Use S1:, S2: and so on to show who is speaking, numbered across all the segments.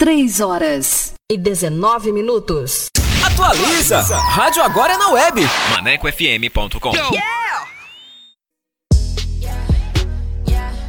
S1: Três horas e 19 minutos.
S2: Atualiza! Rádio agora é na web.
S3: ManecoFM.com.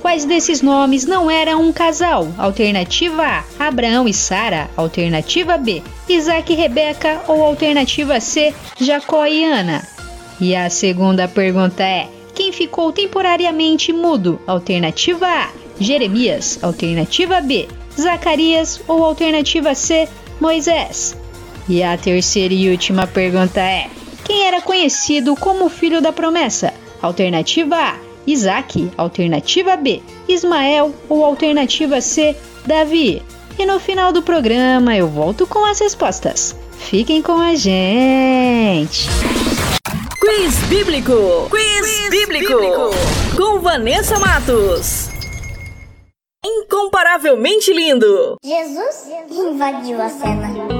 S4: Quais desses nomes não eram um casal? Alternativa A: Abraão e Sara. Alternativa B: Isaac e Rebeca. Ou alternativa C: Jacó e Ana. E a segunda pergunta é: Quem ficou temporariamente mudo? Alternativa A: Jeremias. Alternativa B: Zacarias. Ou alternativa C: Moisés. E a terceira e última pergunta é: Quem era conhecido como filho da promessa? Alternativa A: Isaac. Alternativa B: Ismael. Ou alternativa C: Davi. E no final do programa eu volto com as respostas. Fiquem com a gente!
S1: Quiz Bíblico. Quiz, Bíblico. Com Vanessa Matos. Incomparavelmente lindo.
S5: Jesus invadiu a cena.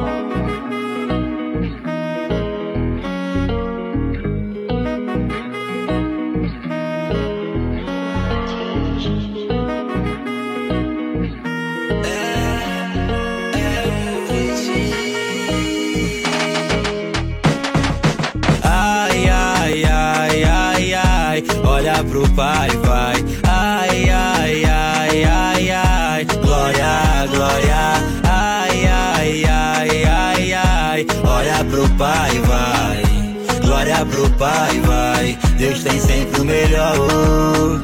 S6: Pai, vai. Ai, ai, ai, ai, ai, glória, glória. Ai, ai, ai, ai, ai, olha pro pai, vai. Glória pro pai, vai. Deus tem sempre o melhor.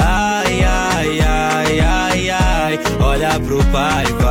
S6: Ai, ai, ai, ai, ai, olha pro pai, vai.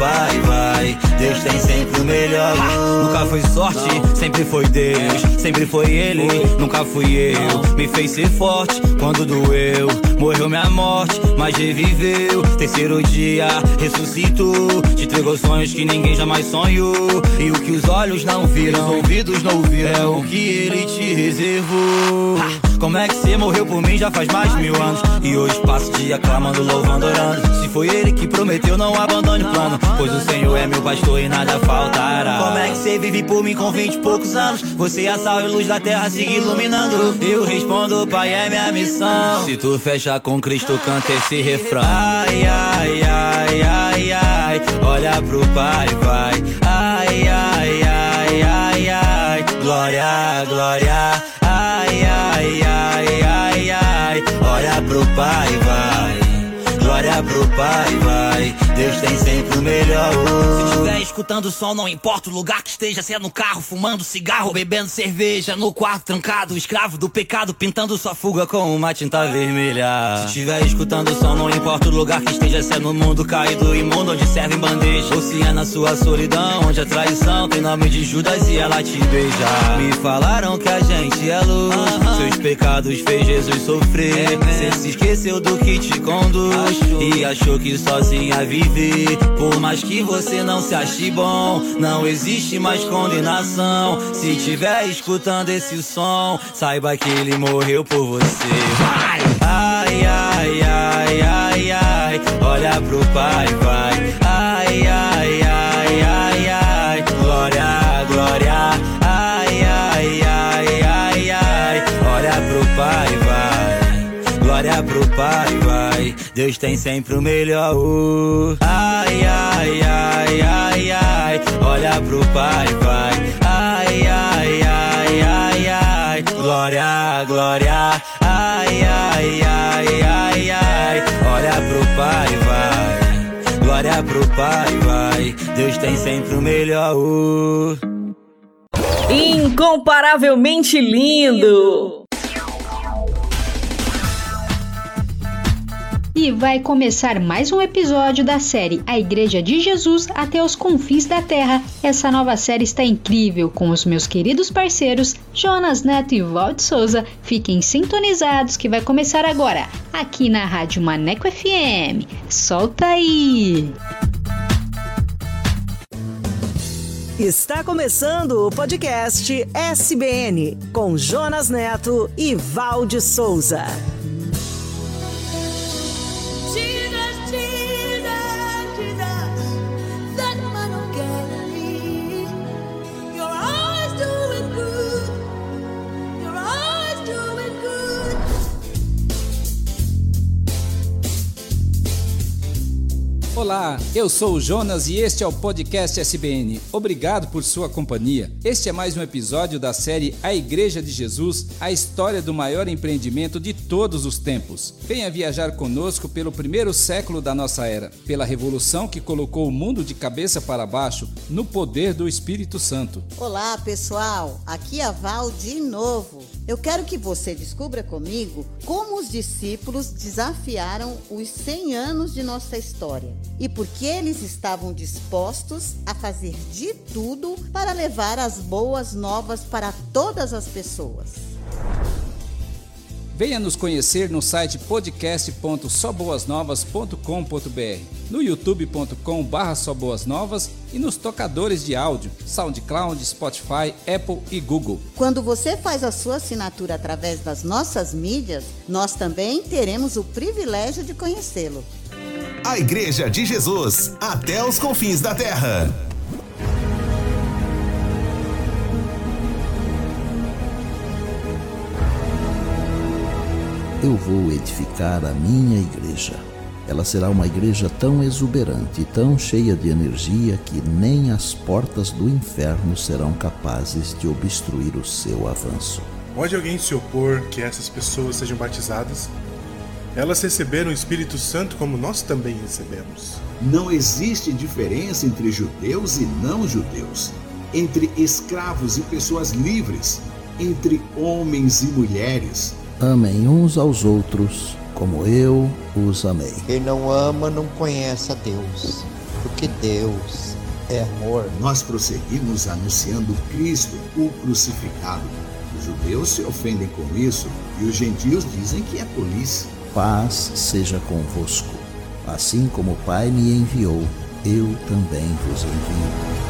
S6: Pai, vai. Deus tem sempre o melhor. Nunca foi sorte, sempre foi Deus. Sempre foi Ele, nunca fui eu. Me fez ser forte quando doeu. Morreu minha morte, mas reviveu. Terceiro dia, ressuscitou. Te entregou sonhos que ninguém jamais sonhou. E o que os olhos não viram, os ouvidos não ouviram. É o que Ele te reservou. Como é que você morreu por mim já faz mais de mil anos? E hoje passo o dia clamando, louvando, orando. Se foi ele que prometeu, não abandone o plano. Pois o Senhor é meu pastor e nada faltará. Como é que você vive por mim com vinte e poucos anos? Você é a sal e luz da terra, siga iluminando. Eu respondo, Pai, é minha missão. Se tu fecha com Cristo, canta esse refrão. Ai, ai, ai, ai, ai. Olha pro Pai, vai. Ai, ai, ai, ai, ai. Glória, glória. Pro Pai, vai. Glória pro Pai, vai. Deus tem sempre o melhor. Se estiver escutando o som, não importa o lugar que esteja, se é no carro, fumando cigarro, bebendo cerveja, no quarto trancado, escravo do pecado, pintando sua fuga com uma tinta vermelha. Se estiver escutando o som, não importa o lugar que esteja, se é no mundo caído, imundo, onde servem bandeja, ou se é na sua solidão, onde a traição tem nome de Judas e ela te beija. Me falaram que a gente é luz, seus pecados fez Jesus sofrer. Cê se esqueceu do que te conduz e achou que sozinha Por mais que você não se ache bom, não existe mais condenação. Se tiver escutando esse som, saiba que ele morreu por você. Vai! Ai, ai, ai, ai, ai, olha pro pai, vai. Deus tem sempre o melhor. Ai, ai, ai, ai, ai, olha pro pai, vai. Ai, ai, ai, ai, ai, glória, glória. Ai, ai, ai, ai, ai, olha pro pai, vai. Glória pro pai, vai. Deus tem sempre o melhor.
S1: Incomparavelmente lindo!
S4: E vai começar mais um episódio da série A Igreja de Jesus até os confins da Terra. Essa nova série está incrível com os meus queridos parceiros Jonas Neto e Valde Souza. Fiquem sintonizados que vai começar agora, aqui na Rádio Maneco FM. Solta aí!
S7: Está começando o podcast SBN com Jonas Neto e Valde Souza.
S8: Olá, eu sou o Jonas e este é o podcast SBN. Obrigado por sua companhia. Este é mais um episódio da série A Igreja de Jesus, a história do maior empreendimento de todos os tempos. Venha viajar conosco pelo primeiro século da nossa era, pela revolução que colocou o mundo de cabeça para baixo no poder do Espírito Santo.
S9: Olá, pessoal. Aqui é a Val de novo. Eu quero que você descubra comigo como os discípulos desafiaram os 100 anos de nossa história e por que eles estavam dispostos a fazer de tudo para levar as boas novas para todas as pessoas.
S8: Venha nos conhecer no site podcast.soboasnovas.com.br, no youtube.com barra Novas e nos tocadores de áudio, SoundCloud, Spotify, Apple e Google.
S9: Quando você faz a sua assinatura através das nossas mídias, nós também teremos o privilégio de conhecê-lo.
S10: A Igreja de Jesus, até os confins da terra.
S11: Eu vou edificar a minha igreja. Ela será uma igreja tão exuberante e tão cheia de energia que nem as portas do inferno serão capazes de obstruir o seu avanço.
S12: Pode alguém se opor que essas pessoas sejam batizadas? Elas receberam o Espírito Santo como nós também recebemos.
S13: Não existe diferença entre judeus e não judeus, entre escravos e pessoas livres, entre homens e mulheres.
S11: Amem uns aos outros como eu os amei.
S14: Quem não ama não conhece a Deus, porque Deus é amor.
S13: Nós prosseguimos anunciando Cristo, o crucificado. Os judeus se ofendem com isso e os gentios dizem que é polícia.
S11: Paz seja convosco. Assim como o Pai me enviou, eu também vos envio.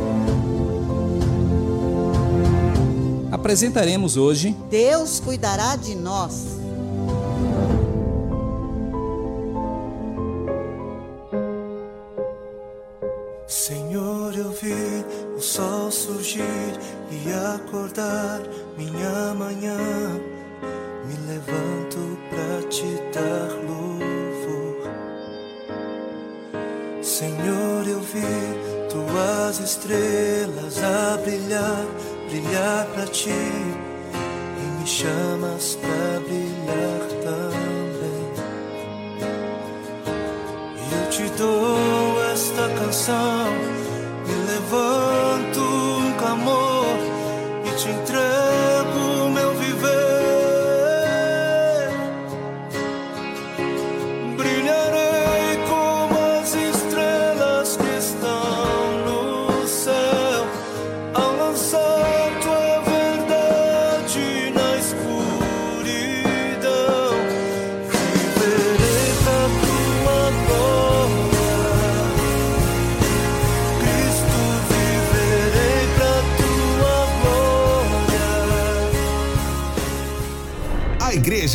S8: Apresentaremos hoje
S9: Deus cuidará de nós.
S15: Senhor, eu vi o sol surgir e acordar minha manhã. Me levanto pra te dar louvor. Senhor, eu vi tuas estrelas a brilhar, brilhar pra ti. E me chamas pra brilhar também. E eu te dou esta canção. Me levanto um clamor e te entrego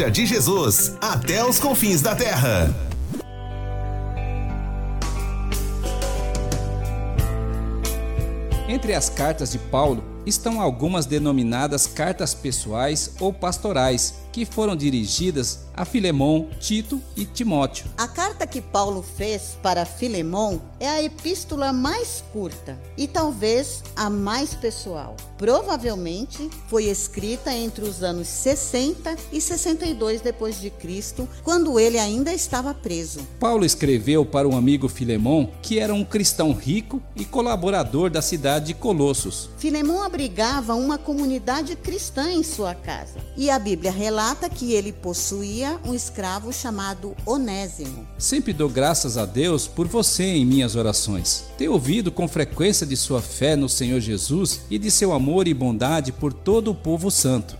S10: Igreja de Jesus, até os confins da terra.
S8: Entre as cartas de Paulo estão algumas denominadas cartas pessoais ou pastorais, que foram dirigidas a Filemão, Tito e Timóteo.
S9: A carta que Paulo fez para Filemão é a epístola mais curta e talvez a mais pessoal. Provavelmente foi escrita entre os anos 60 e 62 depois de Cristo, quando ele ainda estava preso.
S8: Paulo escreveu para um amigo Filemão, que era um cristão rico e colaborador da cidade de Colossos.
S9: Filemão abrigava uma comunidade cristã em sua casa, e a Bíblia relata que ele possuía um escravo chamado Onésimo.
S8: Sempre dou graças a Deus por você em minhas orações. Tenho ouvido com frequência de sua fé no Senhor Jesus e de seu amor e bondade por todo o povo santo.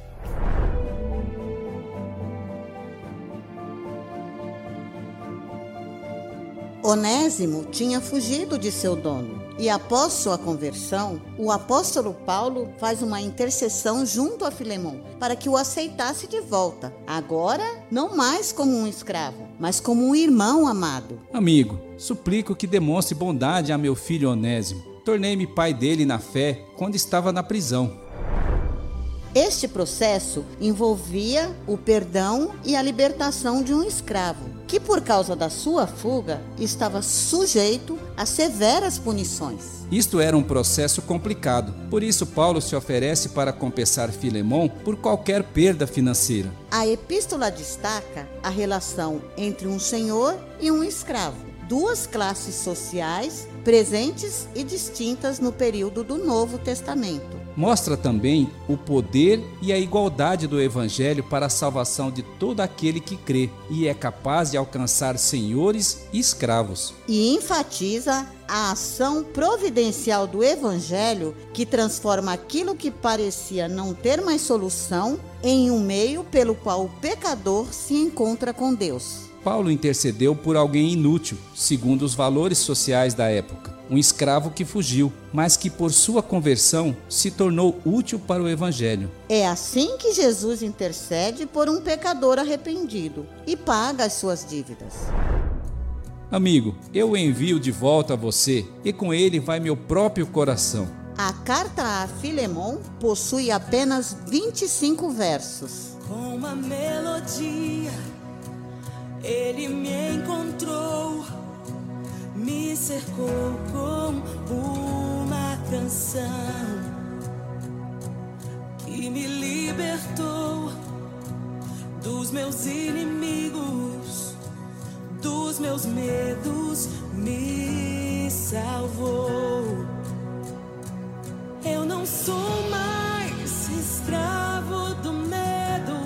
S9: Onésimo tinha fugido de seu dono. E após sua conversão, o apóstolo Paulo faz uma intercessão junto a Filemão para que o aceitasse de volta, agora não mais como um escravo, mas como um irmão amado.
S8: Amigo, suplico que demonstre bondade a meu filho Onésimo. Tornei-me pai dele na fé quando estava na prisão.
S9: Este processo envolvia o perdão e a libertação de um escravo, que por causa da sua fuga estava sujeito a severas punições.
S8: Isto era um processo complicado, por isso Paulo se oferece para compensar Filemão por qualquer perda financeira.
S9: A epístola destaca a relação entre um senhor e um escravo, duas classes sociais presentes e distintas no período do Novo Testamento.
S8: Mostra também o poder e a igualdade do Evangelho para a salvação de todo aquele que crê e é capaz de alcançar senhores e escravos.
S9: E enfatiza a ação providencial do Evangelho que transforma aquilo que parecia não ter mais solução em um meio pelo qual o pecador se encontra com Deus.
S8: Paulo intercedeu por alguém inútil, segundo os valores sociais da época, um escravo que fugiu, mas que por sua conversão se tornou útil para o Evangelho.
S9: É assim que Jesus intercede por um pecador arrependido e paga as suas dívidas.
S8: Amigo, eu o envio de volta a você e com ele vai meu próprio coração.
S9: A carta a Filemon possui apenas 25 versos.
S16: Com uma melodia, ele me encontrou, me cercou com uma canção que me libertou dos meus inimigos, dos meus medos, me salvou. Eu não sou mais escravo do medo.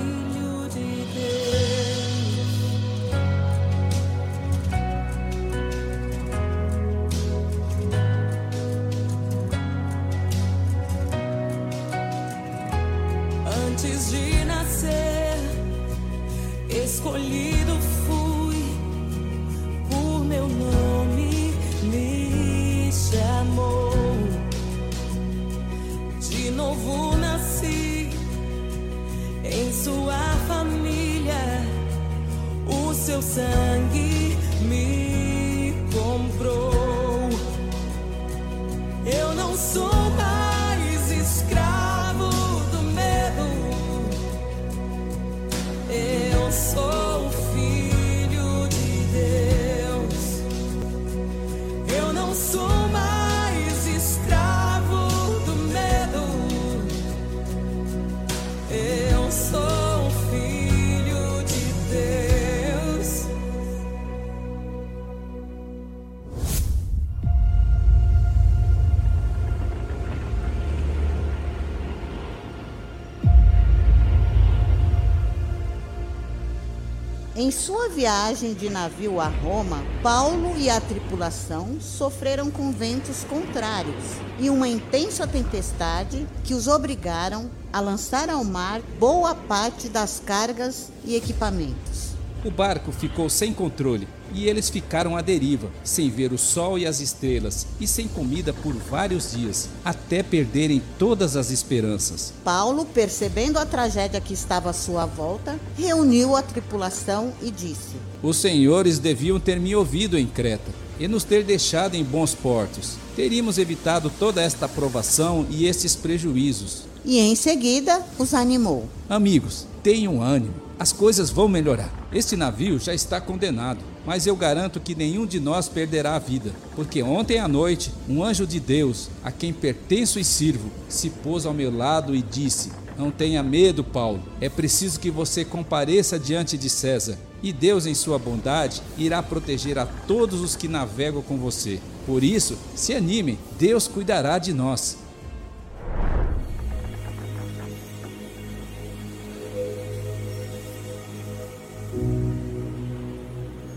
S16: Em sua
S9: viagem de navio a Roma, Paulo e a tripulação sofreram com ventos contrários e uma intensa tempestade que os obrigaram a lançar ao mar boa parte das cargas e equipamentos.
S8: O barco ficou sem controle e eles ficaram à deriva, sem ver o sol e as estrelas e sem comida por vários dias, até perderem todas as esperanças.
S9: Paulo, percebendo a tragédia que estava à sua volta, reuniu a tripulação e disse:
S8: Os senhores deviam ter me ouvido em Creta e nos ter deixado em bons portos. Teríamos evitado toda esta provação e estes prejuízos.
S9: E em seguida os animou.
S8: Amigos, tenham ânimo, as coisas vão melhorar. Este navio já está condenado, mas eu garanto que nenhum de nós perderá a vida, porque ontem à noite um anjo de Deus, a quem pertenço e sirvo, se pôs ao meu lado e disse: Não tenha medo, Paulo. É preciso que você compareça diante de César. E Deus, em sua bondade, irá proteger a todos os que navegam com você. Por isso, se animem, Deus cuidará de nós.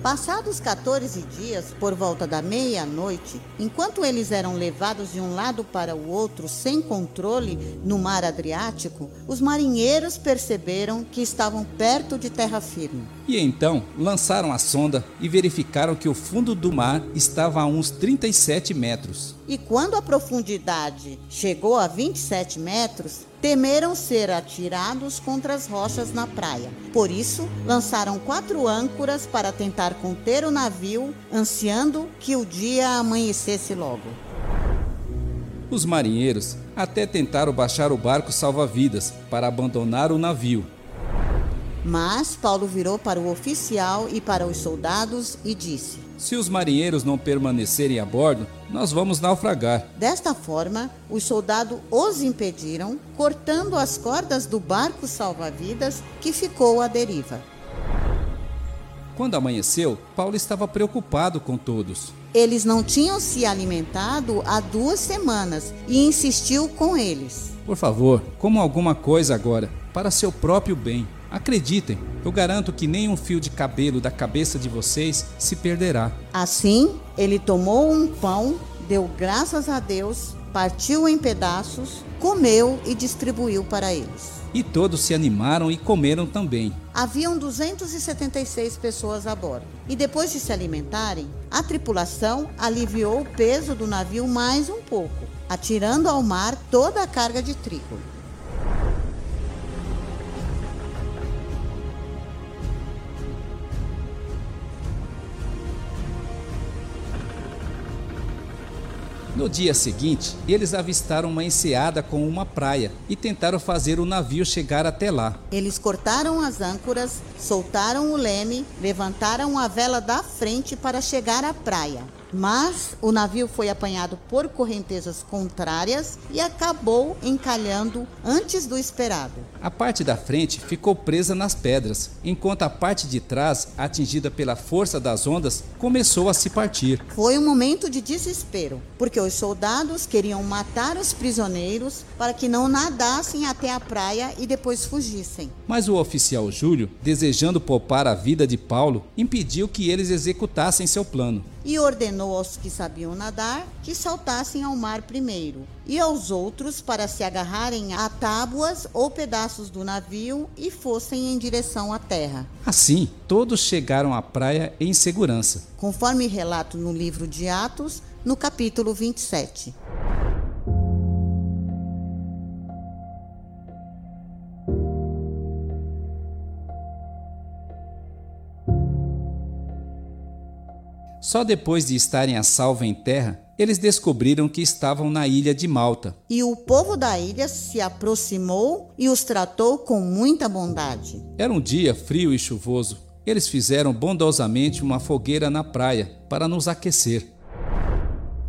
S9: Passados 14 dias, por volta da meia-noite, enquanto eles eram levados de um lado para o outro sem controle no mar Adriático, os marinheiros perceberam que estavam perto de terra firme.
S8: E então lançaram a sonda e verificaram que o fundo do mar estava a uns 37 metros.
S9: E quando a profundidade chegou a 27 metros, temeram ser atirados contra as rochas na praia. Por isso, lançaram quatro âncoras para tentar conter o navio, ansiando que o dia amanhecesse logo.
S8: Os marinheiros até tentaram baixar o barco salva-vidas para abandonar o navio.
S9: Mas Paulo virou para o oficial e para os soldados e disse:
S8: Se os marinheiros não permanecerem a bordo, nós vamos naufragar.
S9: Desta forma, os soldados os impediram, cortando as cordas do barco salva-vidas que ficou à deriva.
S8: Quando amanheceu, Paulo estava preocupado com todos.
S9: Eles não tinham se alimentado há duas semanas e insistiu com eles.
S8: Por favor, comam alguma coisa agora, para seu próprio bem. Acreditem, eu garanto que nem um fio de cabelo da cabeça de vocês se perderá.
S9: Assim, ele tomou um pão, deu graças a Deus, partiu em pedaços, comeu e distribuiu para eles.
S8: E todos se animaram e comeram também.
S9: Haviam 276 pessoas a bordo. E depois de se alimentarem, a tripulação aliviou o peso do navio mais um pouco, atirando ao mar toda a carga de trigo.
S8: No dia seguinte, eles avistaram uma enseada com uma praia e tentaram fazer o navio chegar até lá.
S9: Eles cortaram as âncoras, soltaram o leme, levantaram a vela da frente para chegar à praia. Mas o navio foi apanhado por correntezas contrárias e acabou encalhando antes do esperado.
S8: A parte da frente ficou presa nas pedras, enquanto a parte de trás, atingida pela força das ondas, começou a se partir.
S9: Foi um momento de desespero, porque os soldados queriam matar os prisioneiros para que não nadassem até a praia e depois fugissem.
S8: Mas o oficial Júlio, desejando poupar a vida de Paulo, impediu que eles executassem seu plano.
S9: E ordenou aos que sabiam nadar que saltassem ao mar primeiro, e aos outros para se agarrarem a tábuas ou pedaços do navio e fossem em direção à terra.
S8: Assim, todos chegaram à praia em segurança.
S9: Conforme relato no livro de Atos, no capítulo 27.
S8: Só depois de estarem a salvo em terra, eles descobriram que estavam na ilha de Malta.
S9: E o povo da ilha se aproximou e os tratou com muita bondade.
S8: Era um dia frio e chuvoso. Eles fizeram bondosamente uma fogueira na praia para nos aquecer.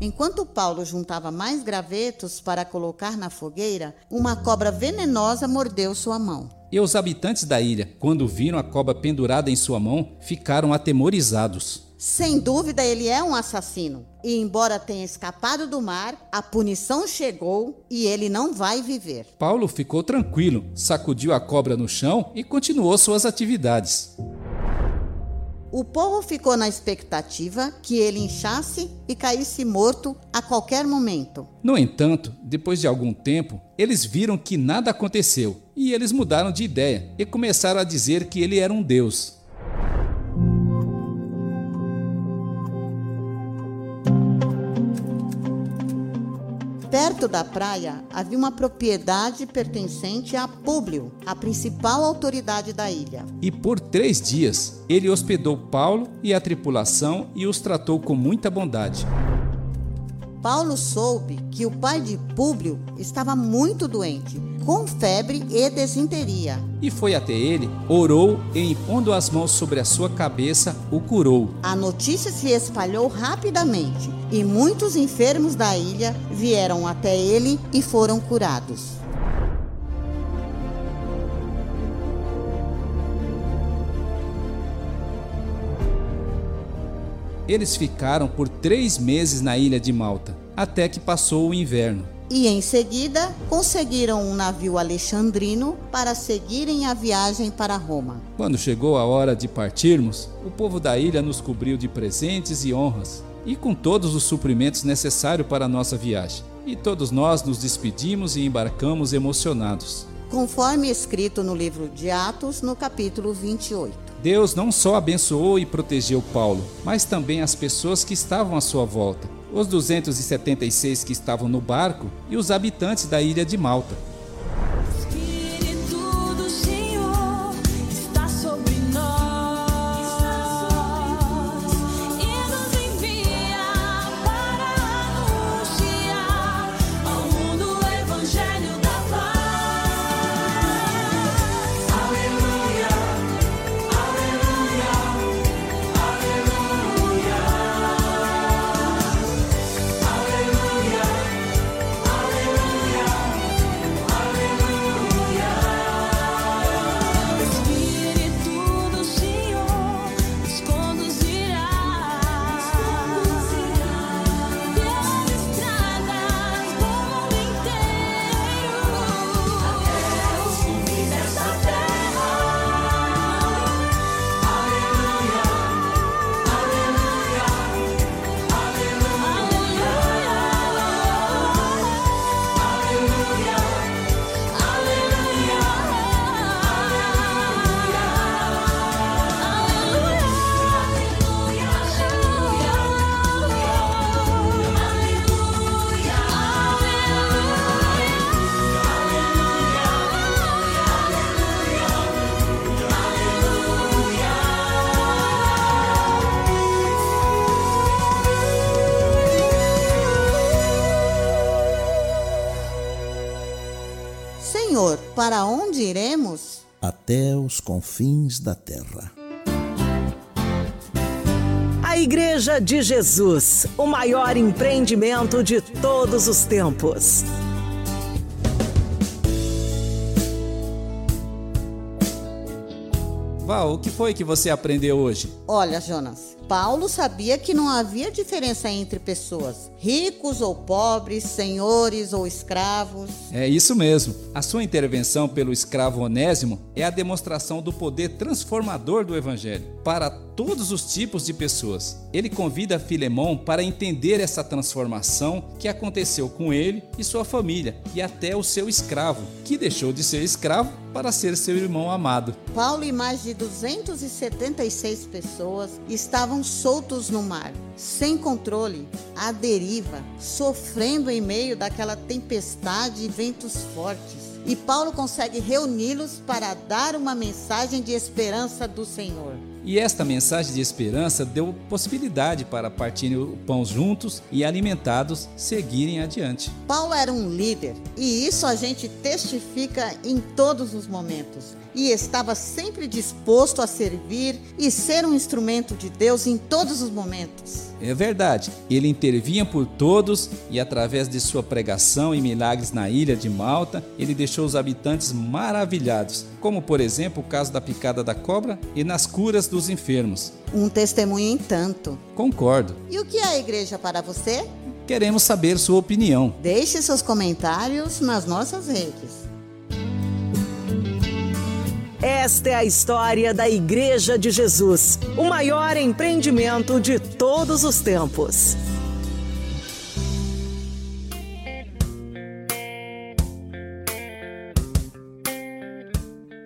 S9: Enquanto Paulo juntava mais gravetos para colocar na fogueira, uma cobra venenosa mordeu sua mão.
S8: E os habitantes da ilha, quando viram a cobra pendurada em sua mão, ficaram atemorizados.
S9: Sem dúvida, ele é um assassino. E embora tenha escapado do mar, a punição chegou e ele não vai viver.
S8: Paulo ficou tranquilo, sacudiu a cobra no chão e continuou suas atividades.
S9: O povo ficou na expectativa que ele inchasse e caísse morto a qualquer momento.
S8: No entanto, depois de algum tempo, eles viram que nada aconteceu e eles mudaram de ideia e começaram a dizer que ele era um deus.
S9: Perto da praia havia uma propriedade pertencente a Públio, a principal autoridade da ilha.
S8: E por três dias ele hospedou Paulo e a tripulação e os tratou com muita bondade.
S9: Paulo soube que o pai de Públio estava muito doente, com febre e desinteria.
S8: E foi até ele, orou e, impondo as mãos sobre a sua cabeça, o curou.
S9: A notícia se espalhou rapidamente e muitos enfermos da ilha vieram até ele e foram curados.
S8: Eles ficaram por três meses na ilha de Malta, até que passou o inverno.
S9: E em seguida conseguiram um navio alexandrino para seguirem a viagem para Roma.
S8: Quando chegou a hora de partirmos, o povo da ilha nos cobriu de presentes e honras, e com todos os suprimentos necessários para a nossa viagem. E todos nós nos despedimos e embarcamos emocionados.
S9: Conforme escrito no livro de Atos, no capítulo 28.
S8: Deus não só abençoou e protegeu Paulo, mas também as pessoas que estavam à sua volta, os 276 que estavam no barco e os habitantes da ilha de Malta.
S11: Confins da terra.
S7: A Igreja de Jesus, o maior empreendimento de todos os tempos.
S8: Val, o que foi que você aprendeu hoje?
S9: Olha, Jonas, Paulo sabia que não havia diferença entre pessoas, ricos ou pobres, senhores ou escravos.
S8: É isso mesmo. A sua intervenção pelo escravo Onésimo é a demonstração do poder transformador do Evangelho para todos os tipos de pessoas. Ele convida Filemão para entender essa transformação que aconteceu com ele e sua família, e até o seu escravo, que deixou de ser escravo para ser seu irmão amado.
S9: Paulo e mais de 276 pessoas estavam soltos no mar, sem controle, à deriva, sofrendo em meio daquela tempestade e ventos fortes. E Paulo consegue reuni-los para dar uma mensagem de esperança do Senhor.
S8: E esta mensagem de esperança deu possibilidade para partirem o pão juntos e alimentados seguirem adiante.
S9: Paulo era um líder e isso a gente testifica em todos os momentos. E estava sempre disposto a servir e ser um instrumento de Deus em todos os momentos.
S8: É verdade, ele intervinha por todos e, através de sua pregação e milagres na ilha de Malta, ele deixou os habitantes maravilhados, como por exemplo o caso da picada da cobra e nas curas dos enfermos.
S9: Um testemunho em tanto.
S8: Concordo.
S9: E o que é a igreja para você?
S8: Queremos saber sua opinião.
S9: Deixe seus comentários nas nossas redes.
S7: Esta é a história da Igreja de Jesus, o maior empreendimento de todos os tempos.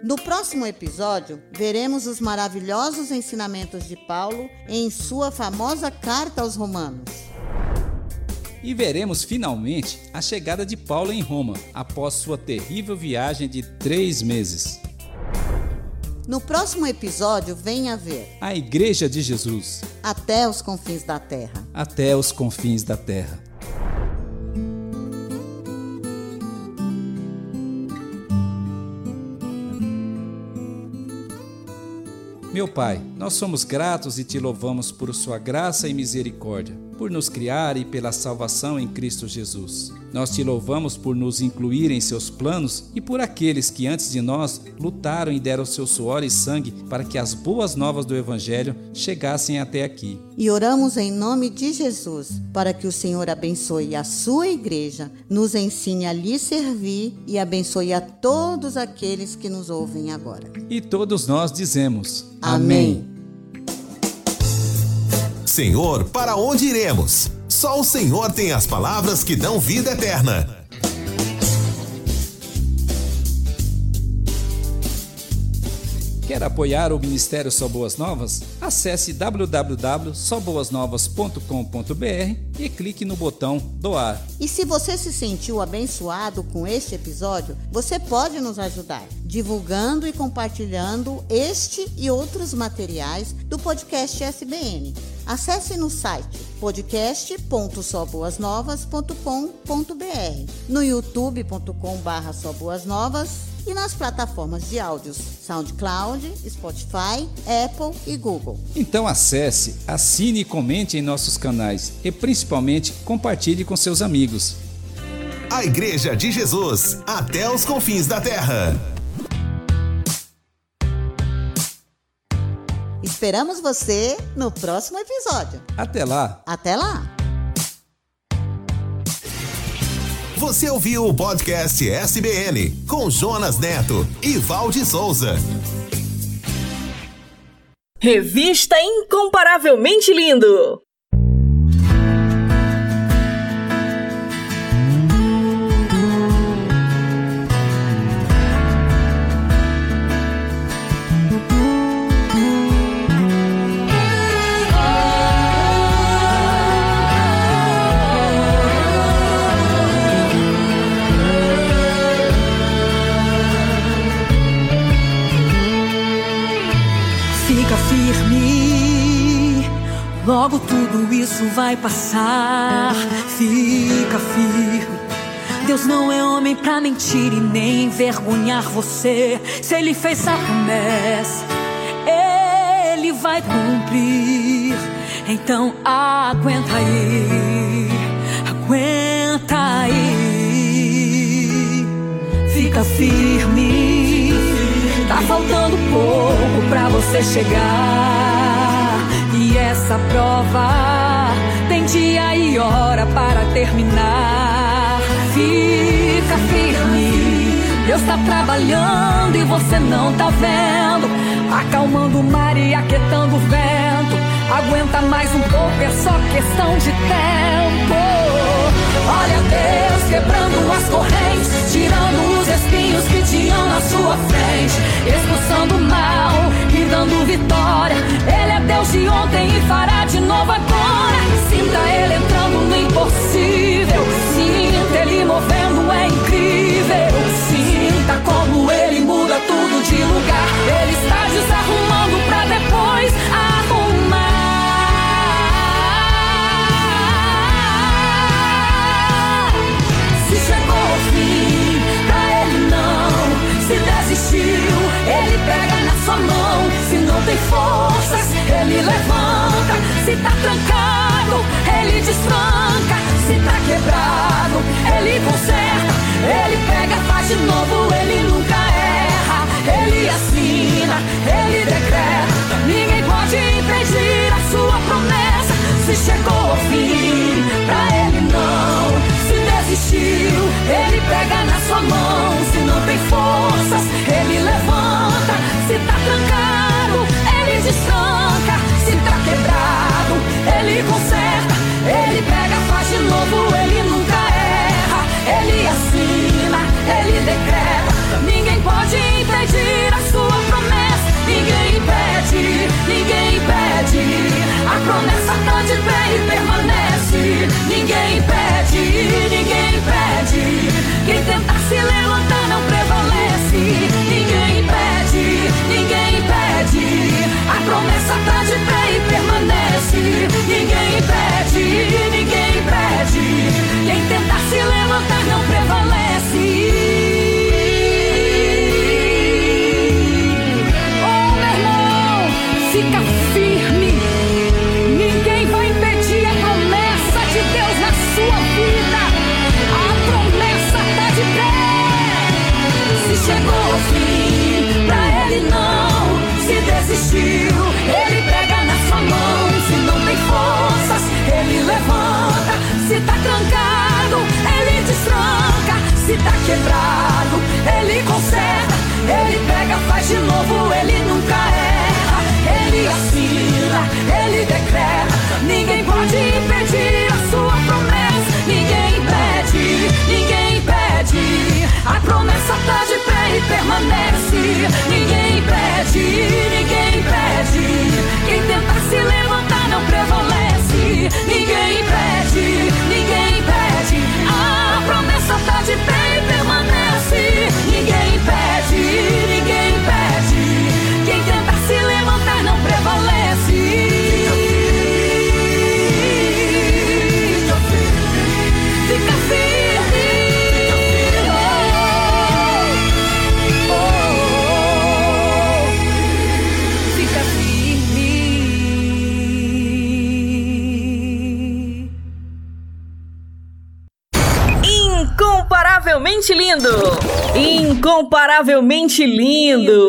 S9: No próximo episódio, veremos os maravilhosos ensinamentos de Paulo em sua famosa carta aos Romanos.
S8: E veremos finalmente a chegada de Paulo em Roma após sua terrível viagem de três meses.
S9: No próximo episódio, venha ver
S8: A Igreja de Jesus
S9: Até os Confins da Terra.
S8: até os confins da terra. Meu Pai, nós somos gratos e te louvamos por sua graça e misericórdia, por nos criar e pela salvação em Cristo Jesus. Nós te louvamos por nos incluir em seus planos e por aqueles que antes de nós lutaram e deram seu suor e sangue para que as boas novas do Evangelho chegassem até aqui.
S9: E oramos em nome de Jesus para que o Senhor abençoe a sua igreja, nos ensine a lhe servir e abençoe a todos aqueles que nos ouvem agora.
S8: E todos nós dizemos:
S9: Amém.
S10: Senhor, para onde iremos? Só o Senhor tem as palavras que dão vida eterna.
S8: Quer apoiar o Ministério Só Boas Novas? Acesse www.soboasnovas.com.br e clique no botão doar.
S9: E se você se sentiu abençoado com este episódio, você pode nos ajudar divulgando e compartilhando este e outros materiais do podcast SBN. Acesse no site podcast.soboasnovas.com.br, no youtube.com.br soboasnovas e nas plataformas de áudios SoundCloud, Spotify, Apple e Google.
S8: Então acesse, assine e comente em nossos canais e principalmente compartilhe com seus amigos.
S10: A Igreja de Jesus, até os confins da terra.
S9: Esperamos você no próximo episódio.
S8: Até lá!
S9: Até lá!
S10: Você ouviu o podcast SBN com Jonas Neto e Valde Souza.
S1: Revista Incomparavelmente Lindo.
S17: Logo tudo isso vai passar. Fica firme,
S18: Deus não é homem pra mentir e nem envergonhar você. Se ele fez a promessa, ele vai cumprir. Então aguenta aí, aguenta aí. Fica firme, tá faltando pouco pra você chegar. E essa prova tem dia e hora para terminar. Fica firme, Deus tá trabalhando e você não tá vendo. Acalmando o mar e aquietando o vento. Aguenta mais um pouco, é só questão de tempo. Olha Deus quebrando as correntes, tirando os espinhos que tinham na sua frente, expulsando o mal e dando vitória. Ele é Deus de ontem e fará de novo agora. Sinta Ele entrando no impossível, sinta Ele movendo, é incrível. Sinta como Ele muda tudo de lugar. Ele está desarrumando pra depois fim, pra ele não. Se desistiu, ele pega na sua mão. Se não tem forças, ele levanta. Se tá trancado, ele destranca. Se tá quebrado, ele conserta. Ele pega, faz de novo, ele nunca erra. Ele assina, ele decreta. Ninguém pode impedir a sua promessa. Se chegou ao fim, pra ele não. Desistiu, ele pega na sua mão. Se não tem forças, ele levanta. Se tá trancado, ele destranca. Se tá quebrado, ele conserta. Não. Se desistiu, ele pega na sua mão. Se não tem forças, ele levanta. Se tá trancado, ele destranca. Se tá quebrado, ele conserta. Ele pega, faz de novo, ele nunca erra. Ele assina, ele decreta. Ninguém pode impedir a sua promessa. Ninguém impede, ninguém impede. A promessa tá e permanece. Ninguém impede, ninguém impede. Quem tentar se levantar não prevalece. Ninguém impede, ninguém impede. A promessa tá de pé e permanece. Ninguém impede, ninguém
S1: Incomparavelmente lindo!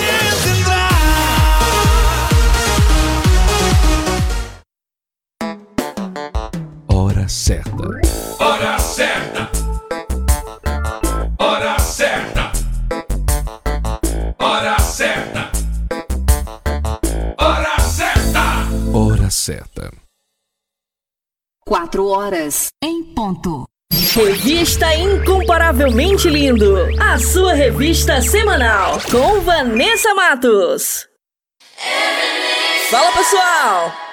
S1: 4 horas, em ponto. Revista Incomparavelmente Lindo, a sua revista semanal, com Vanessa Matos. Fala pessoal!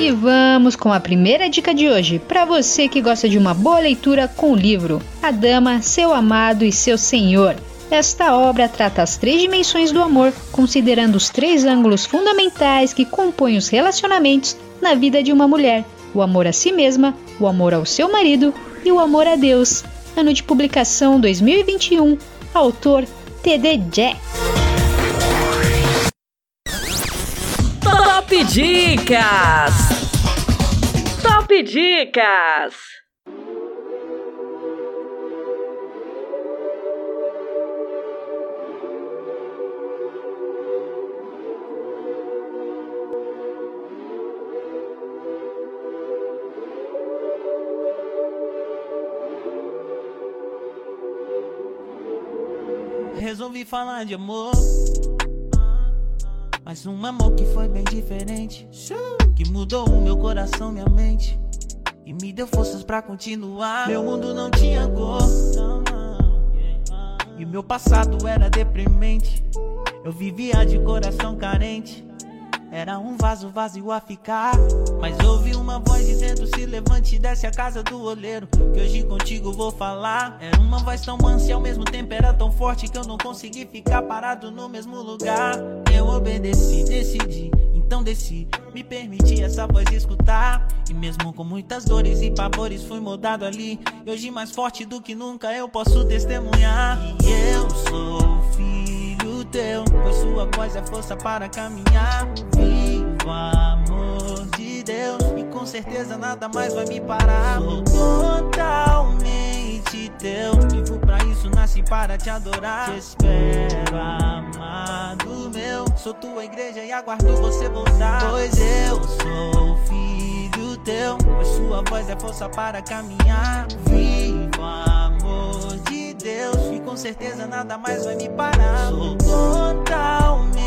S4: E vamos com a primeira dica de hoje, para você que gosta de uma boa leitura com o livro A Dama, Seu Amado e Seu Senhor. Esta obra trata as três dimensões do amor, considerando os três ângulos fundamentais que compõem os relacionamentos na vida de uma mulher: o amor a si mesma, o amor ao seu marido e o amor a Deus. Ano de publicação 2021, autor TD Jack.
S1: Top Dicas! Top Dicas!
S19: Resolvi falar de amor. Mas um amor que foi bem diferente. Que mudou o meu coração, minha mente. E me deu forças pra continuar. Meu mundo não tinha cor. E meu passado era deprimente. Eu vivia de coração carente. Era um vaso vazio a ficar. Mas ouvi uma voz dizendo: Se levante e desce a casa do oleiro. Que hoje contigo vou falar. Era uma voz tão mansa e ao mesmo tempo era tão forte que eu não consegui ficar parado no mesmo lugar. Eu obedeci, decidi. Então desci, me permiti essa voz escutar. E mesmo com muitas dores e pavores, fui moldado ali. E hoje, mais forte do que nunca, eu posso testemunhar. E eu sou filho teu, pois sua voz é força para caminhar. Vivo amor de Deus, e com certeza nada mais vai me parar. Sou totalmente teu, vivo pra isso, nasci para te adorar. Te espero, amado meu. Sou tua igreja e aguardo você voltar. Pois eu sou filho teu, pois sua voz é força para caminhar. Vivo amor Deus, e com certeza nada mais vai me parar. Sou totalmente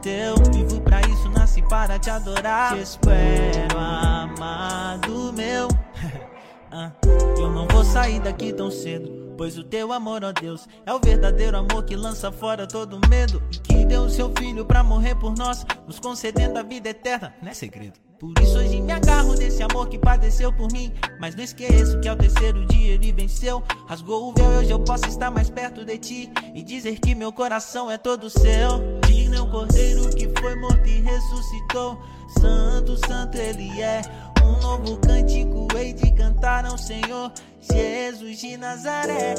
S19: teu, vivo pra isso, nasci para te adorar. Te espero, amado meu. Ah, Eu não vou sair daqui tão cedo. Pois o teu amor, ó Deus, é o verdadeiro amor que lança fora todo medo. Deu o seu filho pra morrer por nós, nos concedendo a vida eterna, não é segredo. Por isso hoje me agarro nesse amor que padeceu por mim. Mas não esqueço que ao terceiro dia ele venceu. Rasgou o véu hoje eu posso estar mais perto de ti. E dizer que meu coração é todo seu. Digno é o cordeiro que foi morto e ressuscitou. Santo, santo ele é. Um novo cântico hei de cantar ao Senhor Jesus de Nazaré.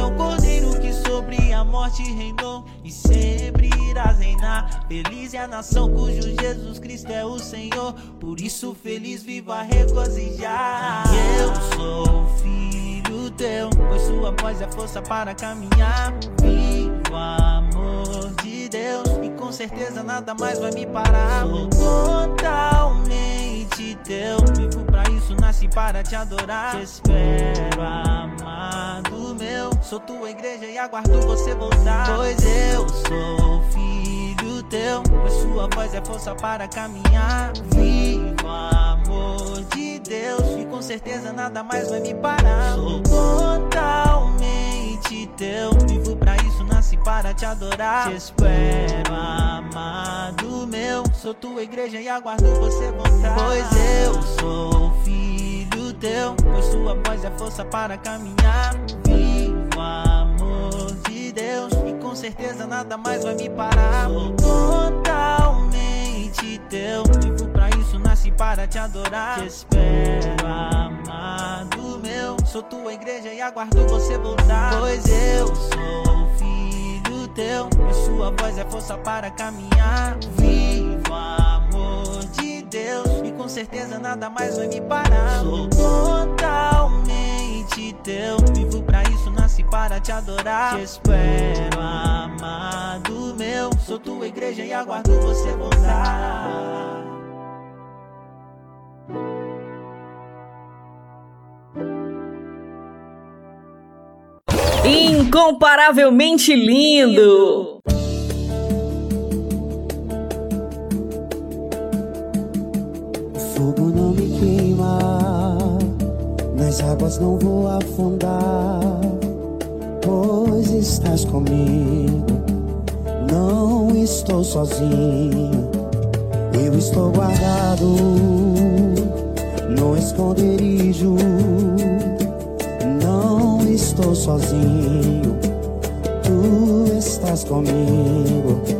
S19: É o cordeiro que sobre a morte reinou e sempre irás reinar. Feliz é a nação cujo Jesus Cristo é o Senhor. Por isso, feliz, viva, regozijar. Eu sou filho teu, pois sua voz é força para caminhar. Vivo amor de Deus, e com certeza nada mais vai me parar. Sou totalmente teu, vivo pra isso, nasci para te adorar. Te espero, amado meu. Sou tua igreja e aguardo você voltar. Pois eu sou filho teu, pois sua voz é força para caminhar. Vivo amor de Deus, e com certeza nada mais vai me parar. Sou totalmente teu, vivo pra isso, nasci para te adorar. Te espero, amado meu. Sou tua igreja e aguardo você voltar. Pois eu sou filho teu, pois sua voz é força para caminhar. Vivo amor de Deus, e com certeza nada mais vai me parar. Sou totalmente teu, vivo pra isso, nasci para te adorar. Te espero, amado meu. Sou tua igreja e aguardo você voltar. Pois eu sou teu, e sua voz é força para caminhar. Vivo amor de Deus, e com certeza nada mais vai me parar. Sou totalmente teu, vivo pra isso, nasci para te adorar. Te espero, amado meu. Sou tua igreja e aguardo você voltar.
S1: Incomparavelmente lindo.
S20: Fogo não me queima, nas águas não vou afundar, pois estás comigo. Não estou sozinho, eu estou guardado no esconderijo estou sozinho, tu estás comigo.